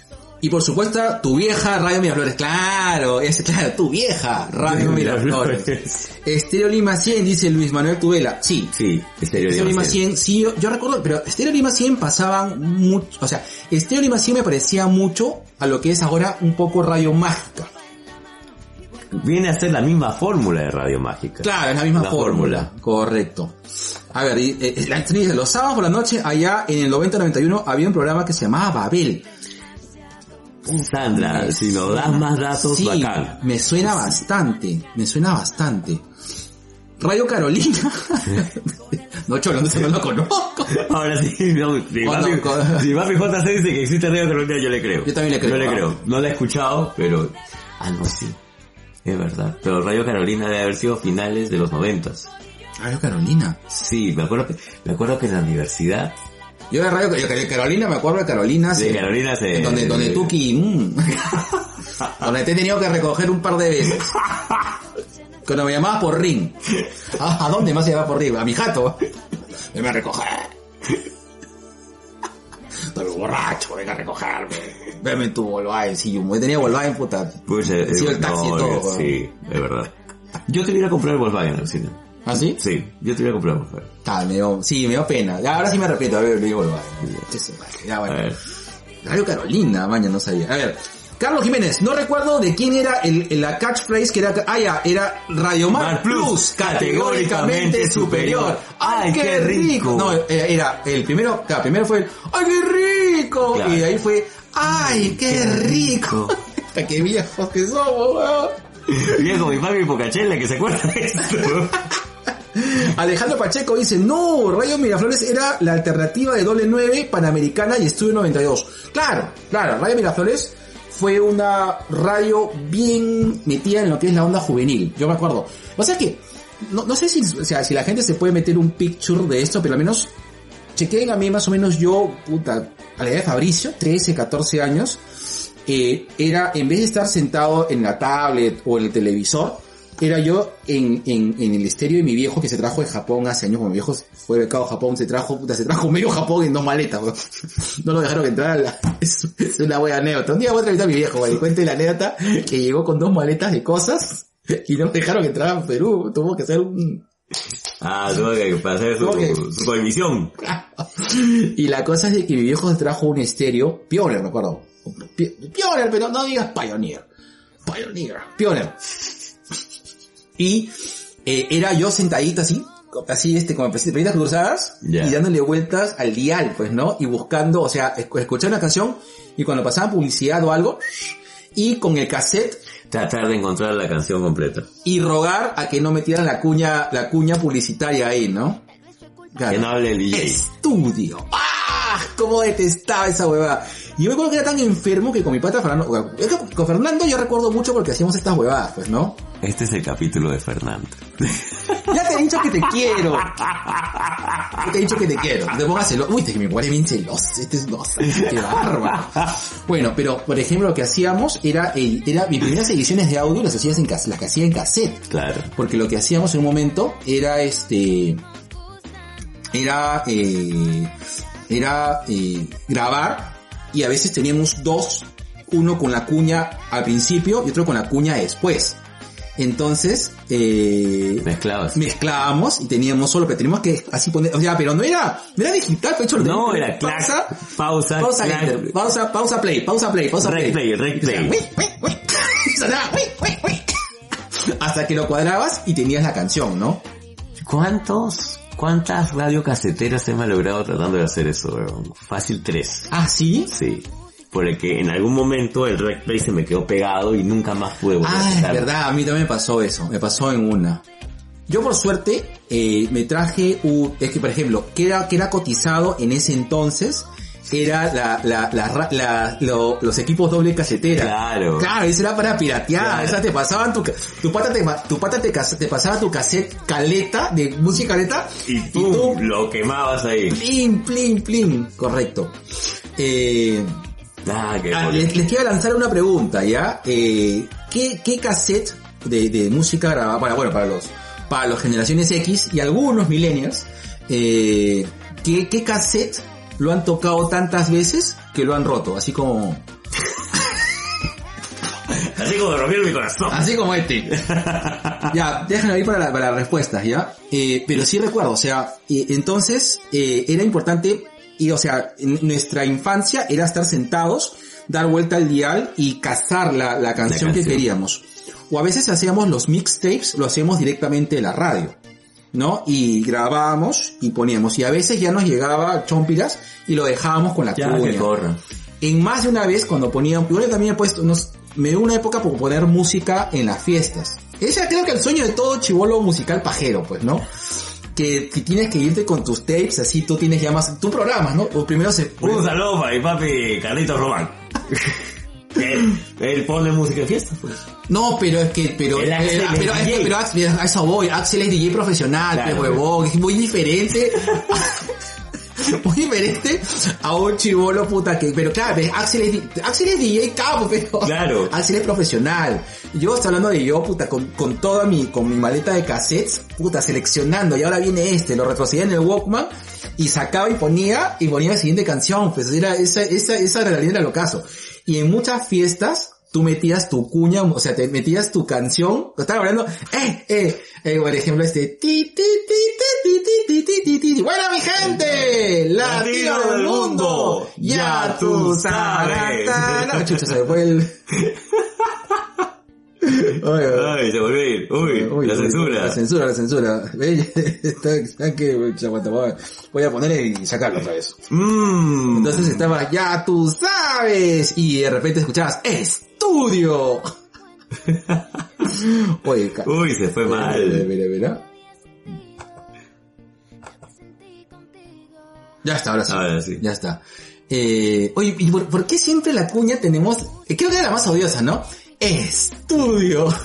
y por supuesto, tu vieja Radio Miraflores, claro, es claro, tu vieja Radio Miraflores. Estéreo Lima 100, dice Luis Manuel Tubela. Sí, Sí, Estéreo Estéreo Lima Lima 100, sí, yo, yo recuerdo, pero Estéreo Lima 100 pasaban mucho, o sea, Estéreo Lima 100 me parecía mucho a lo que es ahora un poco Radio Mágica. Viene a ser la misma fórmula de Radio Mágica. Claro, es la misma La fórmula. fórmula. Correcto. A ver, y, eh, la Anthony dice, los sábados por la noche, allá en el 90-91 había un programa que se llamaba Babel. Sandra, si nos das más datos, Sí, bacán. me suena bastante, me suena bastante. Radio Carolina. no, cholo, no, no lo conozco. Ahora sí, no, si, Papi, si Papi JC dice que existe Radio Carolina, yo le creo. Yo también le creo, Yo le creo. No la he escuchado, pero... Ah, no, sí. Es verdad. Pero Radio Carolina debe haber sido finales de los noventas. Radio Carolina. Sí, me acuerdo que, me acuerdo que en la universidad Yo de Radio de Carolina, me acuerdo de Carolina. de Carolina se... Donde, donde Tuki, mm, donde te he tenido que recoger un par de veces. Cuando me llamabas por ring. ¿A, a dónde más se llamaba por ring? A mi jato. Venme a recoger. Estoy borracho, venga a recogerme. Veme en tu Volkswagen. Si yo tenía Volkswagen, puta. Pues, eh, Sí, el eh, taxi y no, todo, eh. Sí, es verdad. Yo te hubiera comprado el Volkswagen al cine. ¿Ah, sí? Sí, yo te hubiera comprado el Volkswagen. Ah, me dio, sí, me dio pena. Ahora sí me arrepiento. A ver, le digo Ya, A bueno. ver. Radio Carolina, maña, no sabía. A ver, Carlos Jiménez, no recuerdo de quién era el, la catchphrase que era, ah ya, era Radio Mar Plus, Plus, categóricamente superior. ¡Ay, ¡Ay, qué rico! rico! No, eh, era, el primero, claro, primero fue el, ¡ay, qué rico! Claro. Y de ahí fue, ¡ay, qué rico! Hasta qué viejos que somos, weón. Viejo, mi papi Pocachela que se acuerda de esto. Alejandro Pacheco dice, no, Radio Miraflores era la alternativa de doble 9 Panamericana y Estudio 92. Claro, claro, Radio Miraflores fue una radio bien metida en lo que es la onda juvenil, yo me acuerdo. O sea que, no, no sé si, o sea, si la gente se puede meter un picture de esto, pero al menos chequen a mí más o menos yo, puta, a la edad de Fabricio, 13, 14 años, eh, era, en vez de estar sentado en la tablet o en el televisor, era yo en, en, en el estéreo de mi viejo que se trajo de Japón hace años, cuando mi viejo fue becado a Japón, se trajo, puta, se trajo medio Japón en dos maletas, weón. No lo dejaron entrar a la, es, es una buena anécdota. Un día voy a entrevistar a mi viejo, güey, y cuente la anécdota que llegó con dos maletas de cosas y no dejaron entrar a Perú, tuvo que hacer un, Ah, tuvo que pasar su, que- su prohibición. y la cosa es de que mi viejo se trajo un estéreo, Pioneer, me acuerdo. Pi- Pioneer, pero no digas Pioneer. Pioneer, Pioneer. Y eh, era yo sentadito así, así este, como piernas cruzadas, y dándole vueltas al dial, pues, ¿no? Y buscando, o sea, esc- escuchar una canción, y cuando pasaba publicidad o algo, y con el cassette, Tratar de encontrar la canción completa. y rogar a que no metieran la cuña, la cuña publicitaria ahí, ¿no? Claro. Que no hable el DJ. Estudio. ¡Ah! Cómo detestaba esa huevada. Y yo me acuerdo que era tan enfermo que con mi pata Fernando, es que con Fernando yo recuerdo mucho porque hacíamos estas huevadas, pues, ¿no? Este es el capítulo de Fernando. Ya te he dicho que te quiero. Ya te he dicho que te quiero. No te pongas celoso. Uy, te que me pone bien celoso. Este es no, qué bárbaro. Bueno, pero por ejemplo lo que hacíamos era, el- era mis primeras ediciones de audio las hacías en las que hacía en cassette. Claro. Porque lo que hacíamos en un momento era este, era, eh, era eh, grabar y a veces teníamos dos, uno con la cuña al principio y otro con la cuña después. Entonces, eh, Mezclabas. mezclábamos y teníamos solo, pero teníamos que así poner, o sea, pero no era, no era digital, pecho, lo No, que era pausa, pausa, pausa, enter, pausa, pausa, play, pausa, play, pausa, Rec play. play, play. Hasta que lo cuadrabas y tenías la canción, ¿no? ¿Cuántos, cuántas radiocaseteras hemos logrado tratando de hacer eso, weón? Fácil tres. Ah, sí. Sí. Por el que en algún momento el rec play se me quedó pegado y nunca más pude volver a Ah, es quitarlo. verdad, a mí también me pasó eso, me pasó en una. Yo por suerte eh, me traje un, es que por ejemplo, que era, que era cotizado en ese entonces, era la, la, la, la- lo- los equipos doble casetera. Claro. Claro, eso era para piratear, Claro. esa te pasaban tu, tu pata te, tu pata te, te pasaba tu cassette caleta, de música caleta, Y tú, lo quemabas ahí. plin, plin, plin, correcto. Eh, Ah, qué Ah, les quiero lanzar una pregunta, ¿ya? Eh, ¿qué, ¿Qué cassette de, de música grabada, para, bueno, para los, para los generaciones X y algunos millennials, eh, ¿qué, ¿qué cassette lo han tocado tantas veces que lo han roto? Así como, Así como rompieron mi corazón. así como este. ya, déjenme ahí para, la- para las respuestas, ¿ya? Eh, pero sí recuerdo, o sea, eh, entonces eh, era importante, y o sea, en nuestra infancia era estar sentados, dar vuelta al dial y cazar la, la canción que canción. queríamos. O a veces hacíamos los mixtapes, lo hacíamos directamente de la radio. ¿No? Y grabábamos y poníamos. Y a veces ya nos llegaba chompiras y lo dejábamos con la Ya cuña que corra. en más de una vez cuando ponía, yo también he puesto, unos, me dio una época por poner música en las fiestas. Ese creo que el sueño de todo chivolo musical pajero, pues, ¿no? Que, que tienes que irte con tus tapes, así tú tienes ya más, tú programas, ¿no? O primero se... Un saludo para mi papi Carlitos Román. él, él pone música de fiesta, pues. No, pero es que, pero, El Axel eh, es pero, es pero Axel- a eso voy, Axel es DJ profesional, Claro, pues, huevón, es muy diferente. muy diferente a un chivolo puta que, pero claro, Axel es, Axel es DJ capo, pero Claro. Axel es profesional. Yo estoy hablando de yo, puta, con, con toda mi, con mi maleta de cassettes, puta, seleccionando, y ahora viene este, lo retrocedía en el Walkman, y sacaba y ponía, y ponía la siguiente canción, pues era, esa, esa, esa realidad era lo caso. Y en muchas fiestas, tú metías tu cuña, o sea, te metías tu canción, estaba hablando, eh, eh, eh, por ejemplo, este, ti, ti, ti, ti, ti, ti, ti, ti, ti, ti. Buena mi gente, latino del mundo, ya tú sabes. Chucha, se fue el... Ay, se volvió a ir. Uy, Uy, la uy, censura. La censura, la censura. Ve, está- está que, uy, aguanta, voy a- poner y sacarlo otra vez. Mmm. Entonces estaba, ya tú sabes, y de repente escuchabas, estudio. Oye, Uy, se fue mira, mal. mira, mira. Ya está, ahora sí. Ahora sí. Ya está. Eh, oye, ¿y por, por qué siempre la cuña tenemos, eh, creo que era la más odiosa, ¿no? Estudio.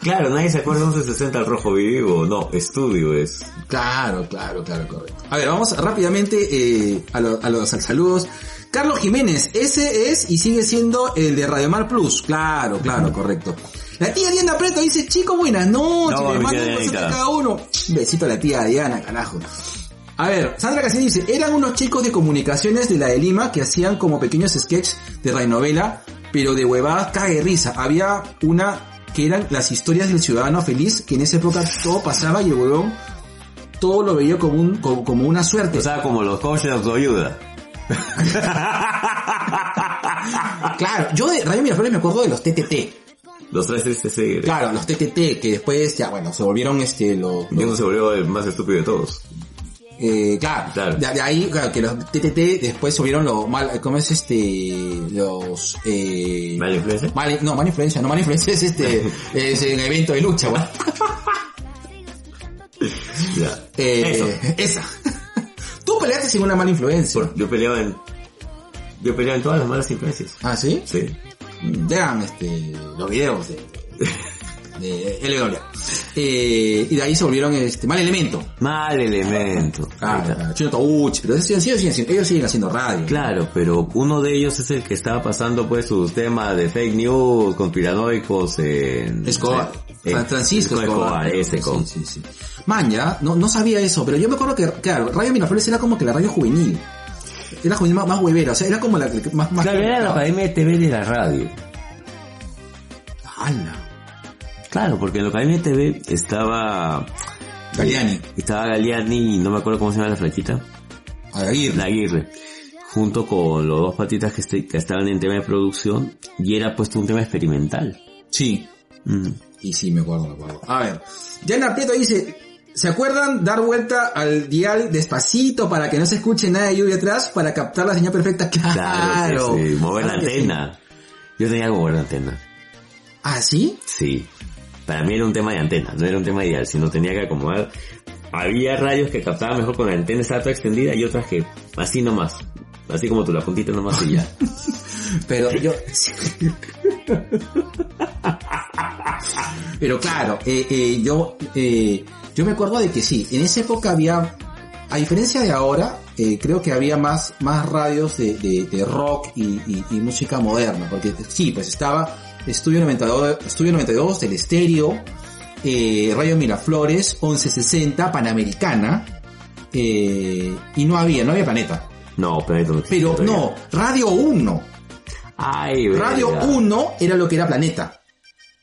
Claro, nadie se acuerda de 1160 al rojo vivo. No, estudio es. Claro, claro, claro, correcto. A ver, vamos rápidamente eh, a, lo- a los saludos. Carlos Jiménez, ese es y sigue siendo el de Radio Mar Plus. Claro, claro, correcto. La tía Diana Preto dice, chico, buenas noches, No, mando tía un besito a cada uno. Un besito a la tía Diana, carajo. A ver, Sandra Casillas dice, eran unos chicos de comunicaciones de la de Lima que hacían como pequeños sketches de radionovela, pero de huevadas cague risa. Había una que eran las historias del ciudadano feliz, que en esa época todo pasaba y el huevón todo lo veía como un, como, como una suerte. O sea, como los coaches de autoayuda. claro, yo de Radio Miraflores me acuerdo de los TTT. Los tres tristes. Claro, los TTT, que después ya, bueno, se volvieron este, los, Y uno se volvió el más estúpido de todos. Eh, claro, Claro. De, ahí, claro, que los TTT después subieron los mal, ¿cómo es este? Los, eh, ¿Mala influencia? mal- no, mala influencia, no, mala influencia es este, es un evento de lucha, weón. Eh, Eso. esa. Tú peleaste sin una mala influencia. Por- yo peleaba en... Yo peleaba en todas las malas influencias. ¿Ah, sí? Sí. Vean, este, los videos de, de LW. Eh, y de ahí se volvieron, este, mal elemento. Mal elemento. Claro, Chino Tauchi, pero ellos siguen, siguen- siguen- ellos siguen haciendo radio. Claro, pero uno de ellos es el que estaba pasando pues sus temas de fake news, conspiranoicos en... Escobar. Fran- Francisco Escobar, Escobar. ese con... sí, sí. Man, ya, no, no sabía eso, pero yo me acuerdo que, claro, Radio Miraflores era como que la radio juvenil. Era juvenil más, más huevera, o sea, era como la que más, más... Claro, era la Academia de TV de la radio. ¡Hala! Claro, porque en lo que Academia TV estaba... Galeani. Estaba Galeani y no me acuerdo cómo se llama la flaquita. Aguirre. La Aguirre. Junto con los dos patitas que, este- que estaban en tema de producción y era puesto un tema experimental. Sí. Mm. Y sí, me acuerdo, me acuerdo. A ver. Diana Prieto dice, ¿se acuerdan dar vuelta al dial despacito para que no se escuche nada de lluvia atrás para captar la señal perfecta? Claro. Claro, sí, mover la sí. antena. Yo tenía que mover la antena. ¿Ah, sí? Sí. Para mí era un tema de antena, no era un tema ideal, sino tenía que acomodar. Había radios que captaban mejor con la antena estaba extendida y otras que así nomás. Así como tú, la puntita nomás y ya. Pero yo... Pero claro, eh, eh, yo, eh, yo me acuerdo de que sí, en esa época había, a diferencia de ahora, eh, creo que había más, más radios de, de, rock y- y música moderna, porque sí, pues estaba Estudio 92, Estudio 92 del Estéreo, eh, Radio Miraflores, 1160, Panamericana, eh, y no había, no había Planeta. No, pero no Pero no, Radio 1. Ay, Radio verga. 1 era lo que era Planeta.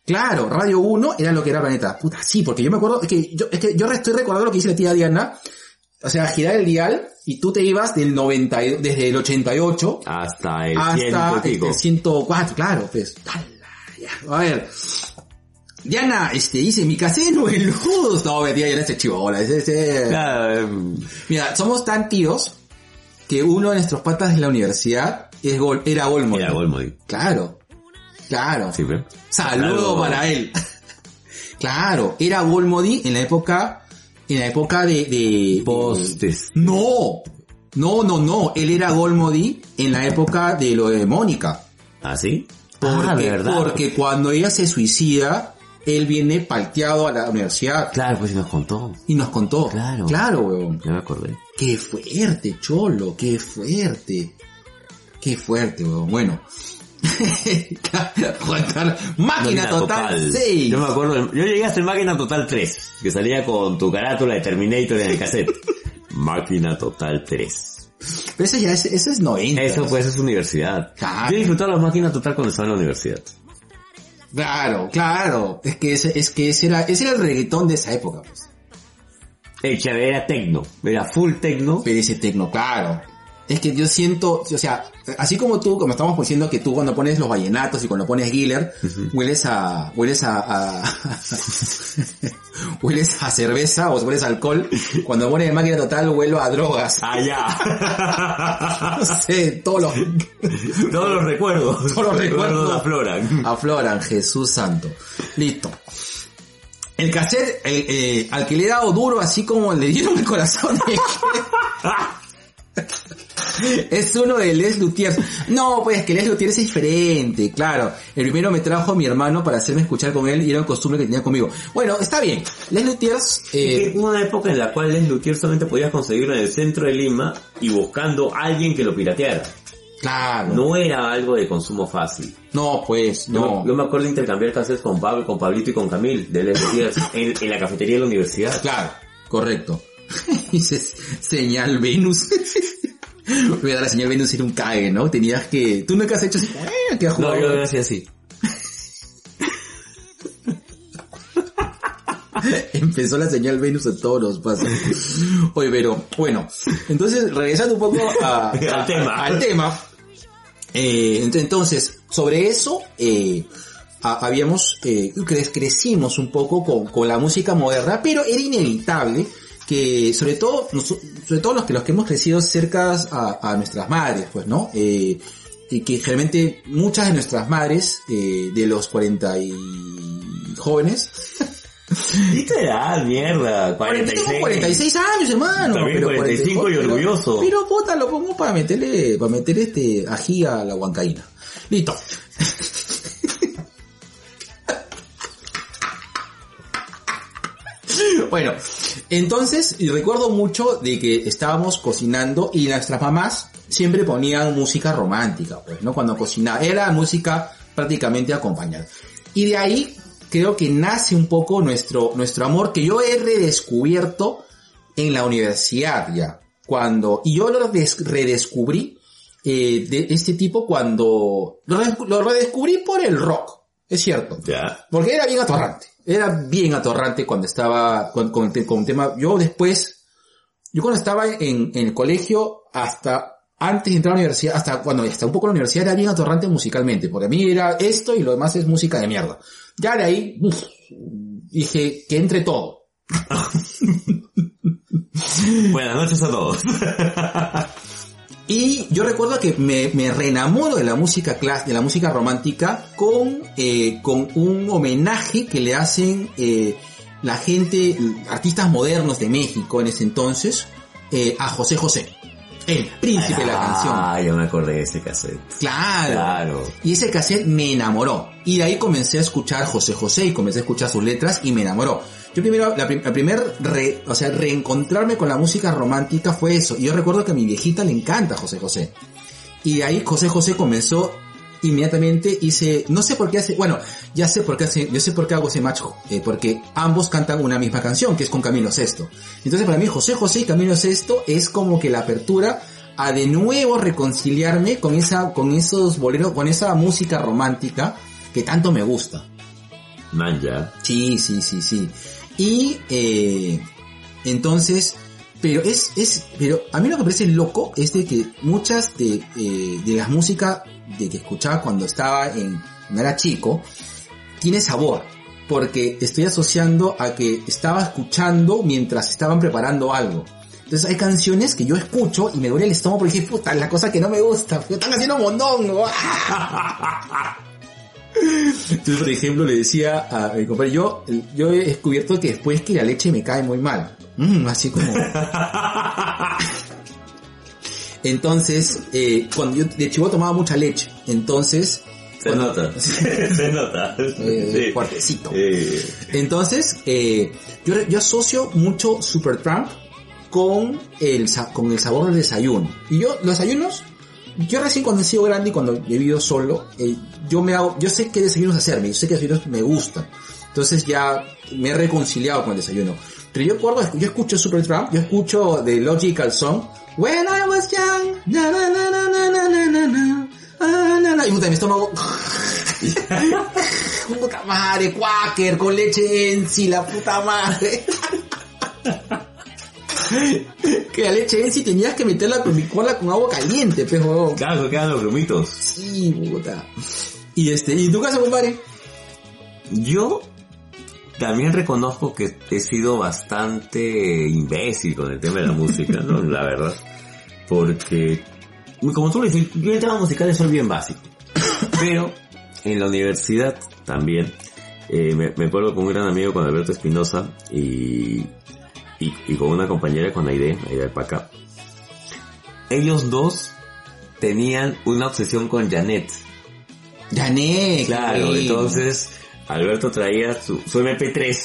Claro, Radio 1 era lo que era Planeta. Puta, sí, porque yo me acuerdo, es que yo, es que yo estoy recordando lo que dice la tía Diana. O sea, girar el dial y tú te ibas del 90, y- desde el 88 Hasta el hasta ciento este, pico. el 104, claro, pues. Ala, ya. A ver. Diana, este, dice, mi casero el luz. No, mentira, ya no es chivola, Claro, em, Mira, somos tan tíos que uno de nuestros patas de la universidad es Gol, era Golmo. era Golmody. Claro. Claro. Sí, pero. Saludo Claro. para él. claro, era Golmody en la época, en la época de, de, Postes. no, no, no, no, él era Golmody en la época de lo de Mónica. ¿Ah, sí? Porque, ah, porque cuando ella se suicida, él viene palteado a la universidad Claro, pues sí nos contó. y nos contó. Claro. Claro, weón. Ya me acordé. Qué fuerte, cholo, qué fuerte. Qué fuerte, weón. Bueno. Juan Carlos, máquina, total, sí. Yo me acuerdo, yo llegué hasta el Máquina Total 3, que salía con tu carátula de Terminator en el cassette. Máquina Total 3. Pero ese ya es, ese es 90. Eso pues es universidad. Claro. Yo disfrutaba la Máquina Total cuando estaba en la universidad. Claro, claro. Es que ese, es que ese era, ese era el reggaetón de esa época, pues. Era tecno, era full tecno. Pero ese tecno, claro. Es que yo siento, o sea, así como tú, como estamos diciendo que tú cuando pones los vallenatos y cuando pones Giller, hueles a, hueles a, a- hueles a cerveza o hueles a alcohol, cuando pones en máquina total huelo a drogas. Allá. No sé, todos los, Todos los recuerdos. Todos los recuerdos. afloran. afloran, Jesús santo. Listo. El cassette, el, eh, al que le he dado duro así como le dieron el corazón. Es uno de Les Luthiers. No, pues que Les Luthiers es diferente, claro. El primero me trajo mi hermano para hacerme escuchar con él y era un costumbre que tenía conmigo. Bueno, está bien. Les Luthiers, eh, una época en la cual Les Luthier solamente podías conseguirlo en el centro de Lima y buscando a alguien que lo pirateara. claro. No era algo de consumo fácil. No, pues, no. yo me acuerdo de intercambiar cassettes con Pablo, con Pablito y con Camil de Les Luthier en, en la cafetería de la universidad. Claro, correcto. Dice señal Venus. Voy a dar la señal Venus era un cague, ¿no? Tenías que... Tú nunca has hecho así... "Eh, que has No, jugado". yo lo hacía así. Empezó la señal Venus a todos los pasos. Oye, pero bueno, entonces regresando un poco a- Al a- tema. al tema. eh, ent- entonces, sobre eso, eh, habíamos, eh, cre- crecimos un poco con, con la música moderna, pero era inevitable que, sobre todo, sobre todo los que, los que hemos crecido cerca a, a nuestras madres, pues, ¿no? Eh, y que generalmente muchas de nuestras madres, eh, de los 40 y jóvenes, ¿Y qué edad, mierda? 46. tengo 46 años, hermano. También 45 y pero- orgulloso. Pero, puta, lo pongo para meterle, para meter este ají a la huancaína. Listo. bueno, entonces, y recuerdo mucho de que estábamos cocinando y nuestras mamás siempre ponían música romántica, pues, ¿no? Cuando cocinaba, era música prácticamente acompañada. Y de ahí creo que nace un poco nuestro, nuestro amor que yo he redescubierto en la universidad ya. Cuando, y yo lo des- redescubrí eh, de este tipo cuando lo redescubrí por el rock, es cierto. Ya. Porque era bien atorrante. Era bien atorrante cuando estaba con, con, con tema. Yo después, yo cuando estaba en, en el colegio, hasta antes de entrar a la universidad, hasta cuando hasta un poco en la universidad era bien atorrante musicalmente, porque a mí era esto y lo demás es música de mierda. Ya de ahí, uf, dije que entre todo. Buenas noches a todos. Y yo recuerdo que me, me reenamoro de la música clas de la música romántica con, eh, con un homenaje que le hacen eh, la gente, artistas modernos de México en ese entonces, eh, a José José. El príncipe de la canción. Ah, yo me acordé de ese cassette. Claro. Claro. Y ese cassette me enamoró. Y de ahí comencé a escuchar José José y comencé a escuchar sus letras y me enamoró. Yo primero, la, prim- la primer, re- o sea, reencontrarme con la música romántica fue eso. Y yo recuerdo que a mi viejita le encanta José José. Y de ahí José José comenzó inmediatamente hice, no sé por qué hace, bueno, ya sé por qué hace, yo sé por qué hago ese match, eh, porque ambos cantan una misma canción, que es con Camilo Sesto. Entonces para mí José José y Camilo Sesto es como que la apertura a de nuevo reconciliarme con esa, con esos boleros, con esa música romántica que tanto me gusta. Man, ya. Sí, sí, sí, sí. Y eh, entonces, pero es, es, pero a mí lo que me parece loco es de que muchas de, eh, de las músicas de que escuchaba cuando estaba en, cuando era chico, tiene sabor. Porque estoy asociando a que estaba escuchando mientras estaban preparando algo. Entonces hay canciones que yo escucho y me duele el estómago porque dije, puta, la cosa que no me gusta, porque están haciendo mondongo. Entonces, por ejemplo, le decía a mi compadre, yo, yo he descubierto que después que la leche me cae muy mal. Mm, así como... Entonces, eh, cuando yo de chivo tomaba mucha leche, entonces... Se cuando- nota. Se nota. Eh, Sí. Eh, Entonces, eh, yo, yo asocio mucho Supertramp con el, con el sabor del desayuno. Y yo, los desayunos, yo recién cuando he sido grande y cuando he vivido solo, eh, yo me hago, yo sé qué desayunos hacerme, yo sé qué desayunos me gustan. Entonces ya me he reconciliado con el desayuno. Pero yo recuerdo, yo escucho Supertramp, yo escucho The Logical Song, When I was young, na na na na na na na na na, ah, na, na, y puta, mi estómago, puta madre, quaker, con leche en sí, la puta madre. que la leche en sí tenías que meterla con licuarla con agua caliente, pero claro, quedan los grumitos. sí, puta. Y este, ¿y en tu casa, compadre? Yo también reconozco que he sido bastante imbécil con el tema de la música, ¿no? La verdad. Porque, como tú lo dices, yo en temas musicales soy bien básico. Pero, en la universidad también, eh, me, me acuerdo con un gran amigo, con Alberto Espinosa, y, y, y con una compañera, con Aide, Aide Paca. Ellos dos tenían una obsesión con Janet. Janet. Claro, entonces Alberto traía su, su MP3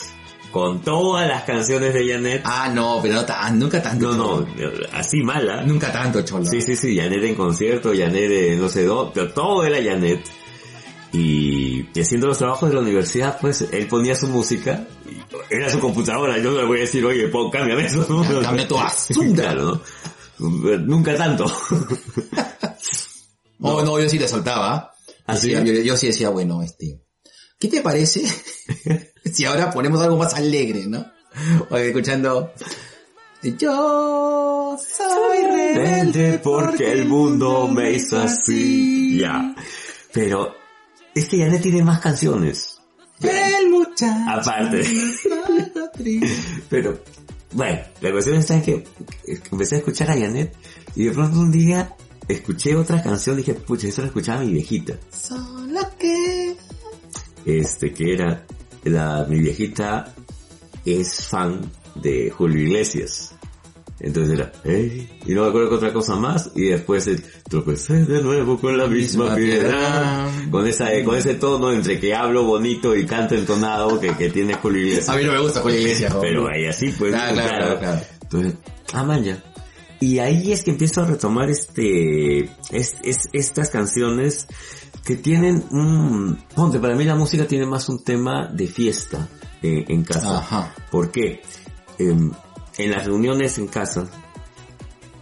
con todas las canciones de Janet. Ah, no, pero no tan, nunca tanto. no, no, así mala. Nunca tanto, cholo. Sí, sí, sí, Janet en concierto, Janet de no sé dónde, pero todo era Janet. Y, y haciendo los trabajos de la universidad, pues él ponía su música, y era su computadora, yo no le voy a decir, oye, pon, cámbiame eso. ¿no? Cambia tu claro, ¿no? Nunca tanto. Oh, no, yo sí le soltaba. ¿Ah, sí? Decía- yo, yo sí decía, bueno, este, ¿qué te parece si ahora ponemos algo más alegre, no? Oye, escuchando, yo soy rebelde porque el mundo me hizo así. Ya. Pero es que Janet tiene más canciones. El muchacho. Aparte. Pero, bueno, la cuestión está en que empecé a escuchar a Janet y de pronto un día escuché otra canción y dije, pucha, eso la escuchaba mi viejita. Solo que... Este, que era, la, mi viejita es fan de Julio Iglesias. Entonces era, hey, y no me acuerdo que otra cosa más, y después el, tropecé de nuevo con la misma Misma piedra. Con esa, con ese tono entre que hablo bonito y canto entonado que, que tiene Julio Iglesias. A mí no me gusta Julio Iglesias. Pero ahí así pues. Claro, claro, claro. Entonces, ah, man, ya. Y ahí es que empiezo a retomar este, es, es- estas canciones que tienen un, ponte, para mí la música tiene más un tema de fiesta en, en casa. Ajá. ¿Por qué? Em, en las reuniones en casa,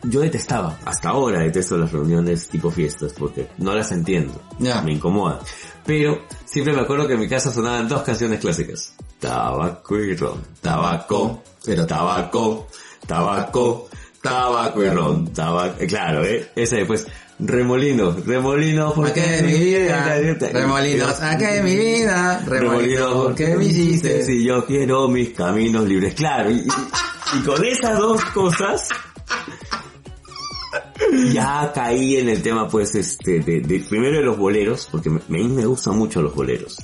yo detestaba, hasta ahora detesto las reuniones tipo fiestas porque no las entiendo, me incomoda. Pero siempre me acuerdo que en mi casa sonaban dos canciones clásicas. tabaco y ron, tabaco, pero tabaco, tabaco, tabaco y ron, tabaco, eh, claro, eh, ese después, remolinos, remolinos, Acá en mi vida, remolinos, acá en mi vida, remolinos, porque me hiciste. Si yo quiero mis caminos libres, claro, y, y- y con esas dos cosas, ya caí en el tema pues este, de, de- primero de los boleros, porque me, me- me gustan mucho los boleros.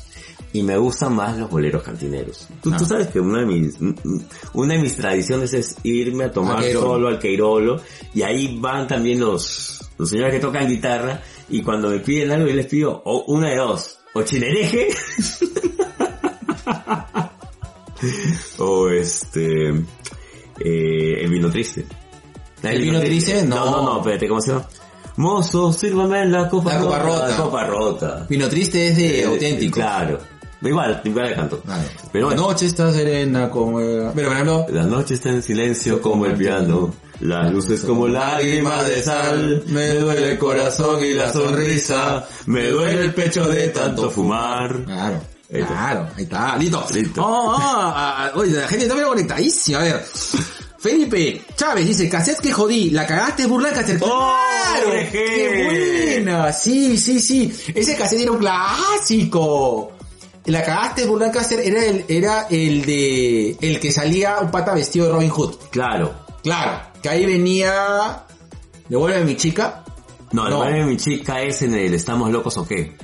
Y me gustan más los boleros cantineros. Tú, tú sabes que una de mis, una de mis tradiciones es irme a tomar solo al Queirolo, y ahí van también los, los señores que tocan guitarra, y cuando me piden algo yo les pido o una de dos, o chinereje, o este, eh, el vino triste. ¿El vino triste? No, No. no, no, espérate, ¿cómo se llama? Mozo, sírvame la copa La copa rota. La copa rota. Vino triste es de Eh, auténtico. Claro. Igual, igual le canto. Vale. Pero la bueno, noche está serena como... Pero por ejemplo, la noche está en silencio como el piano. Las luces como lágrimas de sal. Me duele el corazón y la sonrisa. Me duele el pecho de tanto fumar. Claro. Ahí. Claro, ahí está, listo. Listo. Oh, oh, oye, la gente está bien conectadísima. A ver. Felipe Chávez dice, cassette que jodí, la cagaste burla cassette. ¡Oh, ¡Claro! ¡Qué buena! Sí, sí, sí. Ese cassette era un clásico. La cagaste burla cassette era el, era el de, el que salía un pata vestido de Robin Hood. Claro. Claro. Que ahí venía, devuelve mi chica. No, No. el baile de mi chica es en el Estamos locos o qué.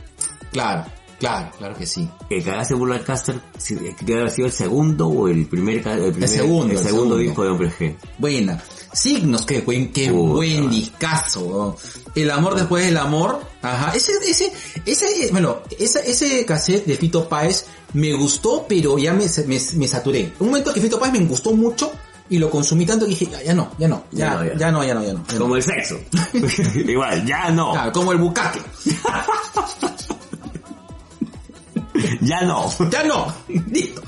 Claro, claro, claro que sí. que cagaste Burla Caster, si- debe haber sido el segundo o el primer, el primer- segundo, el el segundo segundo. disco de Hombre G. Buena. Signos, qué buen, qué Puta. buen discazo. El amor después del amor. Ajá. Ese, ese, ese, bueno, ese, ese cassette de Fito Páez me gustó, pero ya me, me, me saturé. Un momento que Fito Páez me gustó mucho y lo consumí tanto que dije, ya, ya no, ya no, ya, Ya no, ya. no, ya no, ya no. ya no. Como el sexo. Igual, ya no. Claro, como el bucaque. Ya no. Ya no. Listo.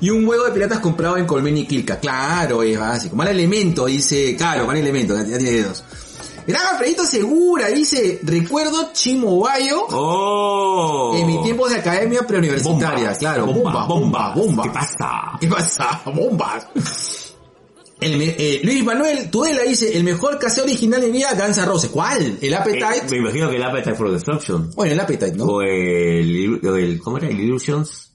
Y un huevo de piratas comprado en Colmen y Quilca. Claro, es básico. Mal elemento, dice. Claro, mal elemento, ya, tiene dedos. Gran Alfredito Segura, dice. Recuerdo Chimobayo Oh. en mis tiempos de academia preuniversitaria. Claro, bomba, bomba, bomba. ¿Qué pasa? ¿Qué pasa? Bombas. El eh, Luis Manuel Tudela dice, el mejor caseo original de mi vida, Guns N' Roses. ¿Cuál? ¿El Eh, Appetite? me imagino que el Appetite for Destruction. Bueno, el Appetite, ¿no? O el, ¿cómo era? El Illusions.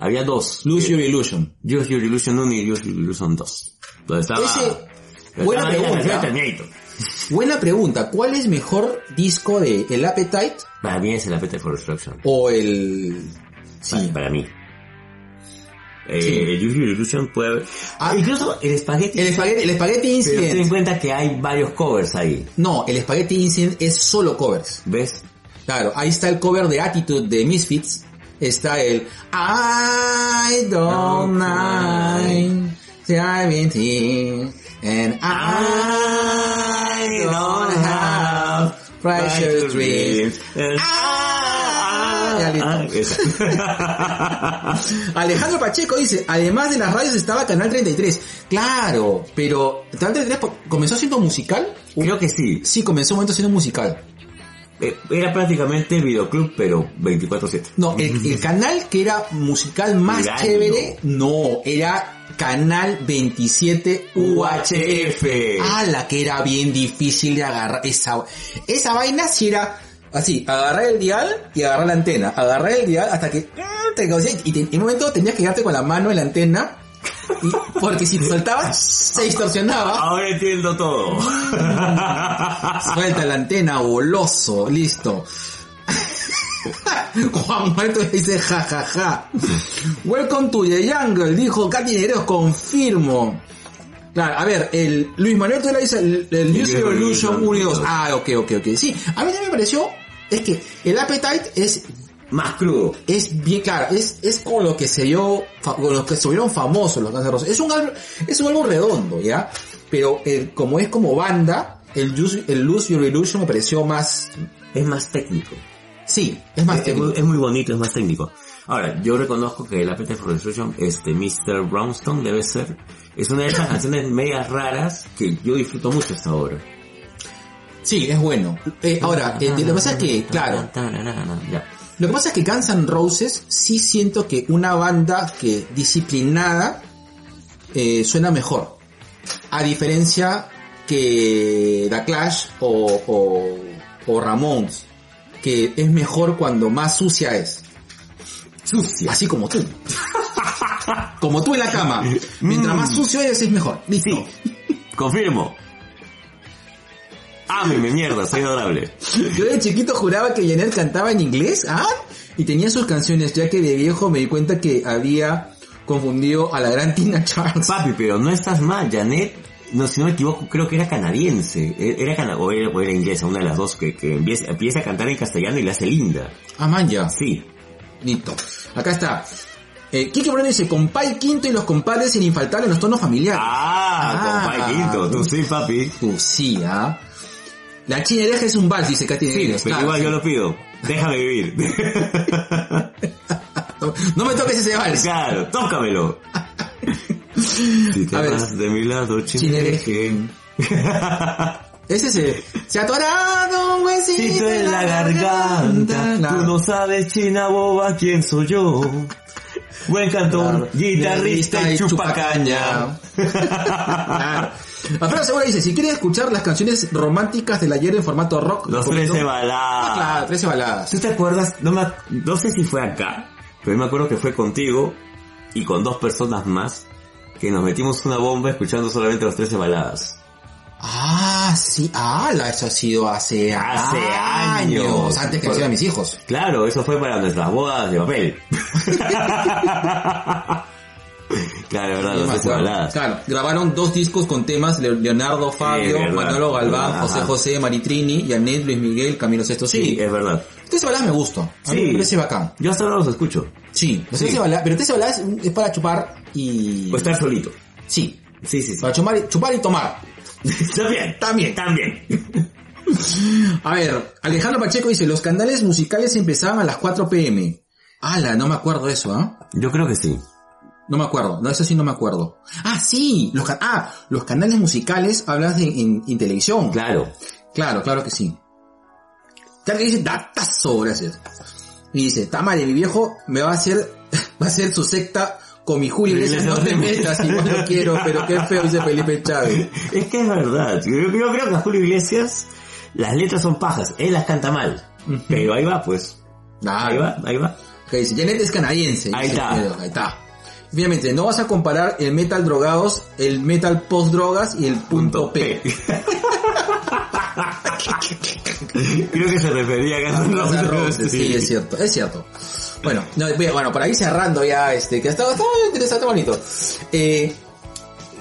Había dos. Lose Your Illusion. Use Your Illusion 1 y Use Your Illusion 2. Donde estaba... Ese- buena pregunta. Buena pregunta. ¿Cuál es mejor disco de El Appetite Para mí es el Appetite for Destruction. o el... Sí. Para, para mí. Eh, Sí. El Use Your Illusion puede haber... Ah, incluso el Spaghetti... El Spaghetti, el Spaghetti Pero ten en Incident. cuenta que hay varios covers ahí. No, el Spaghetti Incident es solo covers. ¿Ves? Claro, ahí está el cover de Attitude de Misfits. Está el I don't mind seventeen and I don't have precious dreams. Ah, ya Ah, esa. Alejandro Pacheco dice, además de las radios estaba Canal 33. Claro, pero Canal 33 po- comenzó siendo musical. Creo que sí. Sí, comenzó un momento siendo musical. Eh, Era prácticamente videoclub, pero 24-7. No, el, el canal que era musical más chévere, no, era Canal 27 UHF. Ah, la que era bien difícil de agarrar. Esa, esa vaina si era así, agarrar el dial y agarrar la antena. Agarrar el dial hasta que te y te- en un momento tenías que quedarte con la mano en la antena. y- porque si te soltabas, se distorsionaba. Ahora entiendo todo. Suelta la antena, goloso, listo. Juan Muerto dice jajaja. Welcome to the jungle, dijo Katy Nereos, confirmo. Claro, a ver, el Luis Manuel Tudela dice el, el Your Illusion 1 y 2. Ah, ok, ok, ok. Sí, a mí también me pareció, es que el Appetite es, Más crudo. es bien claro, es, es con lo que se dio, con los que se famosos los Guns. Es un álbum, es un álbum redondo, ¿ya? Pero el, como es como banda, el, el Lose Your Illusion me pareció más, Es más técnico. sí, es más Es, técnico. muy, es muy bonito, es más técnico. Ahora, yo reconozco que el Appetite for Destruction, este, Mr. Brownstone debe ser, es una de esas canciones medias raras que yo disfruto mucho hasta ahora. Sí, es bueno. Eh, ahora, eh, lo que pasa es que, claro. Lo que pasa es que Guns N' Roses sí siento que una banda que disciplinada eh, suena mejor. A diferencia que The Clash o, o, o Ramones, que es mejor cuando más sucia es. Sucia. Así como tú. como tú en la cama. Mientras más sucio eres es mejor. Listo. Confirmo. Ámeme, mierda, soy adorable. Yo de chiquito juraba que Janet cantaba en inglés, ¿ah? Y tenía sus canciones, ya que de viejo me di cuenta que había confundido a la gran Tina Charles. Papi, pero no estás mal, Janet, no, si no me equivoco, creo que era canadiense. E- Era cana o, era, o era inglesa, una de las dos, que, que empieza, empieza a cantar en castellano y le hace linda. Ah, man, ya. Sí. Listo. Acá está. Eh, Kike Moreno dice, compay quinto y los compadres sin infaltar en los tonos familiares. Ah, Ah. compadre Quinto, tú sí, papi. Tú sí, ¿ah? La chinereja es un vals, dice Katy Sí, pero Claro, igual sí. yo lo pido. Déjame vivir. No me toques ese vals. claro, tócamelo. Si te A ver. vas de mi lado, chinereje. Ese es el... Se ha atorado un huesito en la garganta, Claro. tú no sabes, china boba, quién soy yo. Buen cantor, Claro. guitarrista y chupacaña. Alfredo Segura dice, si quieres escuchar las canciones románticas del ayer en formato rock... Los un poquito- 13 Ah, baladas. claro, 13 baladas. ¿Tú te acuerdas? No, me, no sé si fue acá, pero me acuerdo que fue contigo y con dos personas más que nos metimos una bomba escuchando solamente los 13 baladas. Ah, sí, ah, eso ha sido hace, Hace años. antes que nacieran mis hijos. Claro, eso fue para nuestras bodas de papel. claro, verdad, Yo los me 13 acuerdo. baladas. Claro, grabaron dos discos con temas, Le- Leonardo Fabio. Manolo Galván. José José, Maritrini, Yanet, Luis Miguel, Camilo Sesto. Sí, Sí, es verdad. Trece baladas me gusta. A mí Sí. me parece bacán. Yo hasta ahora los escucho. Sí, los Sí. 13 baladas, pero 13 baladas es, es para chupar y... O estar solito. Sí, Sí, sí, sí. para chupar, y- chupar y tomar. También, También. también. A ver, Alejandro Pacheco dice, los canales musicales empezaban a las 4 pm. Ala, no me acuerdo eso, ¿ah? Yo creo que sí. No me acuerdo, no, eso sí no me acuerdo. Ah, sí, los, ah, los canales musicales hablas de, en, en televisión. Claro. Claro, claro que sí. Claro que dice, datazo, gracias. Y dice, Tamare, mi viejo me va a hacer, va a hacer su secta con mi Julio Iglesias, no te metas, igual lo quiero, pero qué feo, dice Felipe Chávez. Es que es verdad. Yo, yo creo que a Julio Iglesias las letras son pajas. Él las canta mal. Pero ahí va, pues. Ahí va, ahí va. Que dice, Janet es canadiense. Ahí está. Ahí está. Obviamente, no vas a comparar el metal drogados, el metal post drogas y el punto P. Creo que se refería a Roses. Roses, sí, es cierto, es cierto. Bueno, no, bueno, para ir cerrando ya, este, que estaba, estaba interesante, bonito. Eh,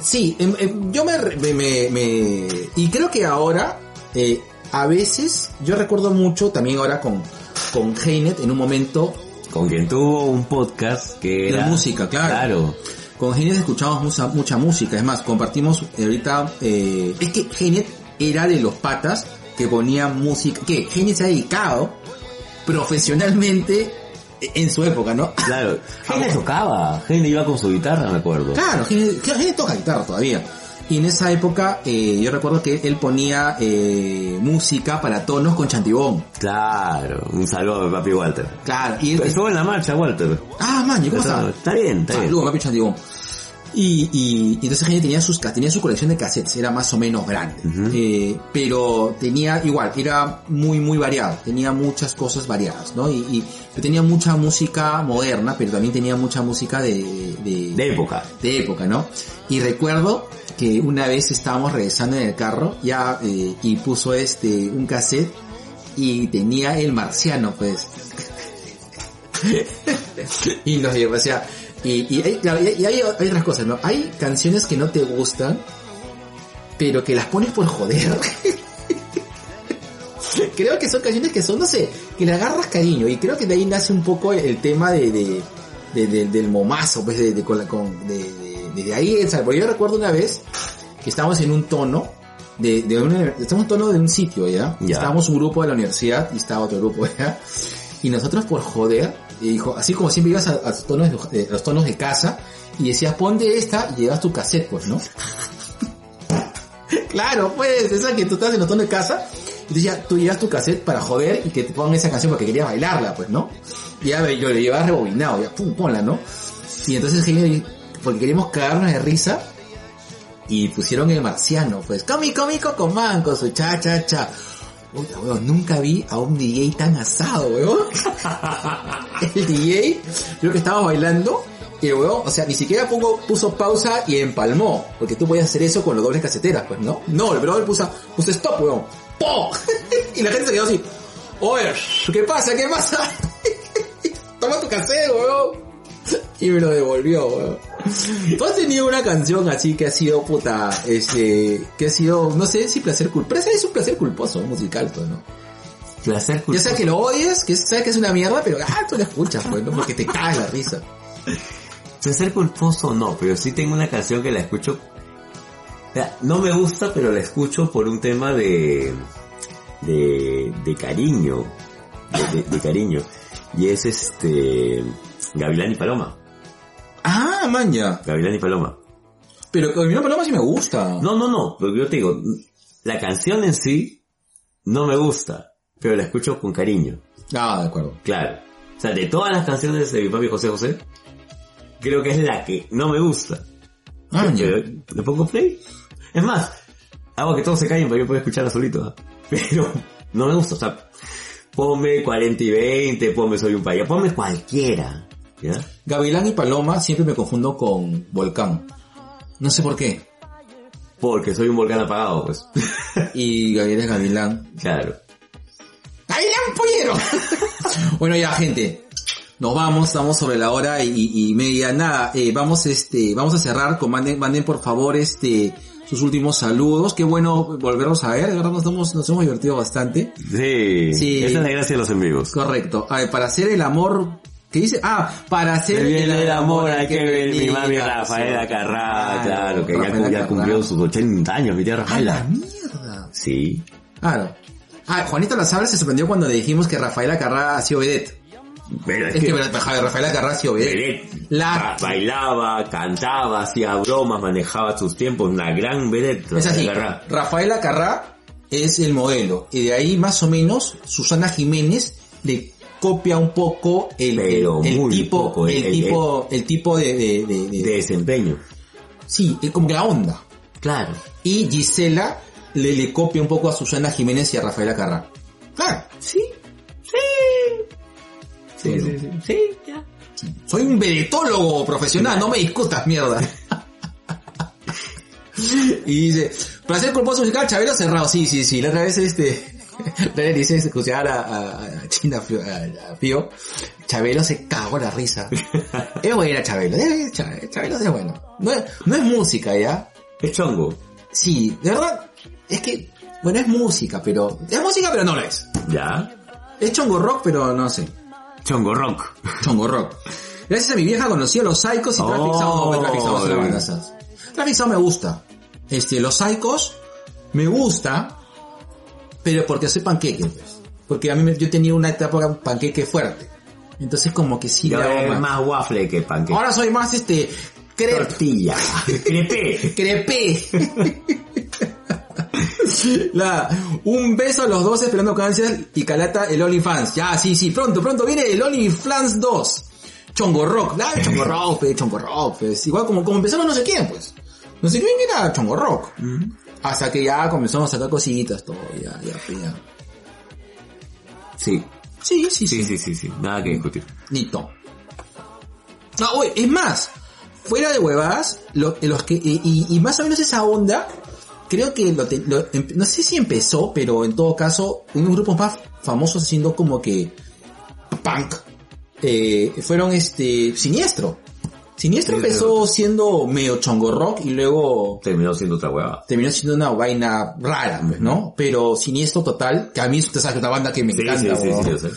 sí, em, em, yo me, me, me- me- y creo que ahora, eh, a veces, yo recuerdo mucho, también ahora con, con Heinet, en un momento, Con quien tuvo un podcast que De era... música, claro. con Genet escuchamos mucha, mucha música, es más, compartimos eh, ahorita, eh, es que Genet era de los patas que ponía música, que Genet se ha dedicado profesionalmente en su época, ¿no? Claro. Gene tocaba. Gene iba con su guitarra, me acuerdo. Claro, Genet toca guitarra todavía. Y en esa época eh, yo recuerdo que él ponía eh, música para tonos con chantibón. Claro. Un saludo a papi Walter. Claro, y él, Estuvo en la marcha, Walter. ah, man, ¿cómo Está, está? bien, está bien. Saludos, papi Chantibón. Y, y, y entonces Gene tenía sus tenía su colección de cassettes, era más o menos grande. Eh, pero tenía igual, era muy muy variado, tenía muchas cosas variadas, ¿no? Y, y tenía mucha música moderna, pero también tenía mucha música de, de, De época. de época, ¿no? Y recuerdo que una vez estábamos regresando en el carro, ya, eh, y puso este, un cassette, y tenía el marciano, pues. y nos llevó, o sea, y, y, hay- claro, y hay, hay otras cosas, ¿no? Hay canciones que no te gustan, pero que las pones por joder. creo que son canciones que son, no sé, que le agarras cariño, y creo que de ahí nace un poco el tema de, de, de- de- del momazo, pues, de, de, con la- con- de, ahí, sea, porque yo recuerdo una vez que estábamos en un tono, de, de una, estamos en un tono de un sitio, ¿ya? Ya. Estábamos un grupo de la universidad y estaba otro grupo, ¿ya? Y nosotros por joder, y dijo, así como siempre ibas a, a los tonos de, casa, y decías, ponte esta y llevas tu cassette, pues, ¿no? claro, pues, esa que tú estás en los tonos de casa, Entonces ya tú llevas tu cassette para joder y que te pongan esa canción porque querías bailarla, pues, ¿no? Y ya yo le llevaba rebobinado, ya, pum, ponla, ¿no? Y entonces porque queríamos cagarnos de risa, y pusieron el marciano, pues, comi, comi, cocoman, con su cha, cha, cha. Puta, weón, nunca vi a un DJ tan asado, weón. el DJ, creo que estaba bailando, y el weón, o sea, ni siquiera puso pausa y empalmó, porque tú podías hacer eso con los dobles caseteras, pues, ¿no? No, el brother puso, puso stop, weón. ¡Po! y la gente se quedó así, oye, ¿qué pasa? ¿Qué pasa? Toma tu cassette, weón. Y me lo devolvió, weón. ¿Tú has tenido una canción así que ha sido puta, este, que ha sido, no sé si placer culposo, pero es un placer culposo musical, pues, ¿no? Placer Ya culposo. sea que lo odies, que sabes que es una mierda, pero ah, tú la escuchas, pues, ¿no? Porque te cae la risa. Placer culposo no, pero sí tengo una canción que la escucho. no me gusta, pero la escucho por un tema de, de, de cariño. De, de- de cariño. Y es este, Gavilán y Paloma. Ah, man, ya. Gavilán y Paloma. Pero con mi paloma sí me gusta. No, no, no, lo que yo te digo, la canción en sí no me gusta, pero la escucho con cariño. Ah, de acuerdo. Claro. O sea, de todas las canciones de mi papi José José, creo que es la que no me gusta. Ah, le pongo play. Es más, hago que todos se callen para que yo pueda escucharla solito. ¿ah? Pero no me gusta. O sea, ponme 40 y 20, ponme Soy un paya, ponme cualquiera. ¿Ya? Gavilán y Paloma siempre me confundo con Volcán. No sé por qué. Porque soy un volcán apagado, pues. Y Gavilán es Gavilán. claro. ¡Gavilán Pollero! bueno ya gente, nos vamos, estamos sobre la hora y, y media. Nada, eh, vamos este, vamos a cerrar con manden, manden por favor este, sus últimos saludos. Qué bueno volverlos a ver, de verdad nos hemos, nos hemos divertido bastante. Sí, Sí. esa es la gracia de los en vivos. Correcto. A ver, para hacer el amor, ¿qué dice? Ah, para hacer viene el amor, hay que ver mi mami Rafaela Carrá, claro, que ya, Rafaela ya cumplió sus 80 años, mi tía ¡Ah, la Rafaela. mierda! Sí. Claro. Ah, Juanito Lazabra se sorprendió cuando le dijimos que Rafaela Carrá ha sido vedette. Pero Es que Rafaela Carrá ha sido vedette. vedette. La- Ba- bailaba, cantaba, hacía bromas, manejaba sus tiempos, una gran vedette. Es así, Rafaela Carrá. Rafaela Carrá es el modelo. Y de ahí más o menos Susana Jiménez le copia un poco el, Pero el- el muy tipo, poco, el, el- tipo, el tipo de, de, de- de- De desempeño. sí, como que la onda. Claro. Y Gisela le, le copia un poco a Susana Jiménez y a Rafaela Carrá. Claro, sí, Sí, sí, sí. Sí, ya. soy un vedetólogo profesional, no me discutas mierda. y dice, placer culposo musical, Chabelo cerrado, sí, sí, sí, la otra vez este, vez dice escuchar a, a, a China a, a Pío, Chabelo se cagó la risa. es buena Chabelo, es- Cha- Chabelo es bueno. No es, no es música, ¿ya? Es chongo. Sí, de verdad, es que, bueno, es música, pero, es música pero no lo es. Ya. Es chongo rock, pero no sé. Chongo rock. Chongo rock. Gracias a mi vieja conocí a los Psychos y Traffic Sound. Oh. Traffic Sound me gusta. Este, los Psychos me gusta, pero porque soy panqueque, pues. Porque a mí me- yo tenía una etapa panqueque fuerte. Entonces como que sí Yo es más. waffle que panque. Ahora soy más este, crepe. Tortilla. Crepe. Crepe. La, un beso a los dos esperando cáncer y Calata el OnlyFans. Ya, sí, sí, pronto, pronto viene el OnlyFans 2. Chongo Rock, la Chongo Rock, pe, Chongo Rock, pues. Igual como, como empezaron no sé quién, pues. No sé quién era Chongo Rock. Hasta que ya comenzamos a sacar cositas, todo, ya, ya, pues, ya. Sí. Sí, sí, Sí, sí. sí, sí, sí. Nada que discutir. Nito. No, oye, es más, fuera de huevadas, lo- los que, y, y- y más o menos esa onda, creo que lo te- lo- em- no sé si empezó, pero en todo caso, unos grupos más famosos haciendo como que punk, eh, fueron este, Siniestro. Siniestro Sí, empezó siendo medio chongo rock y luego Terminó siendo otra hueva. terminó siendo una vaina rara, pues, ¿no? Pero Siniestro total, que a mí es una banda que me Sí, encanta, sí, sí, sí.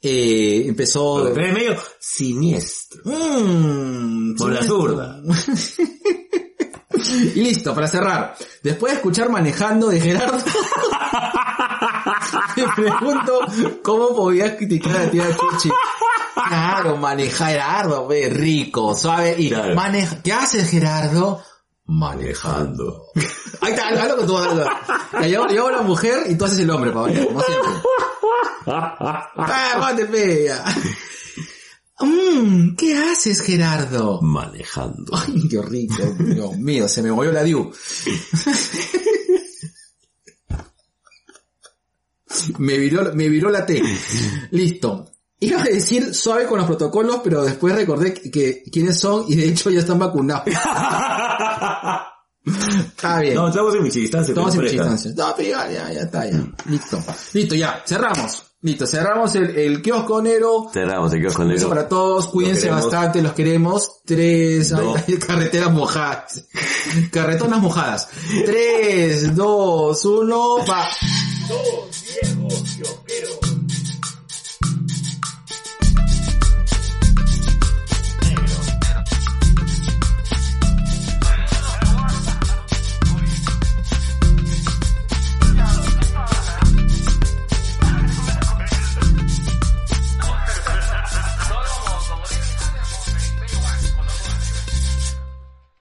Eh, empezó... Pero medio siniestro. Mm, Por la zurda. Y listo, para cerrar. Después de escuchar Manejando de Gerardo, me pregunto cómo podías criticar a la tía Chuchi. Claro, maneja Gerardo, ve, rico, suave. Y Claro. maneja, ¿qué haces Gerardo? manejando. Ahí está, lo que tú. Ya llegó, llegó la mujer y tú haces el hombre, para variar, como siempre. Ah, mate fea. Mmm, ¿qué haces, Gerardo? Manejando. Ay, qué rico, Dios mío, se me movió la diu. me viró, me viró la T. Listo. Iba a decir suave con los protocolos, pero después recordé que, que quiénes son y de hecho ya están vacunados. Está bien. No, estamos en mi distancia. Estamos en distancia. No, pero ya, ya, ya está, ya. Listo. Listo, ya. Cerramos. Listo, cerramos el, el kiosco negro. Cerramos el kiosco negro. Eso para todos, cuídense bastante, los queremos. Tres, Dos. ay, carreteras mojadas. Carretonas mojadas. Tres, dos, uno, va. Dos viejos kiosqueros.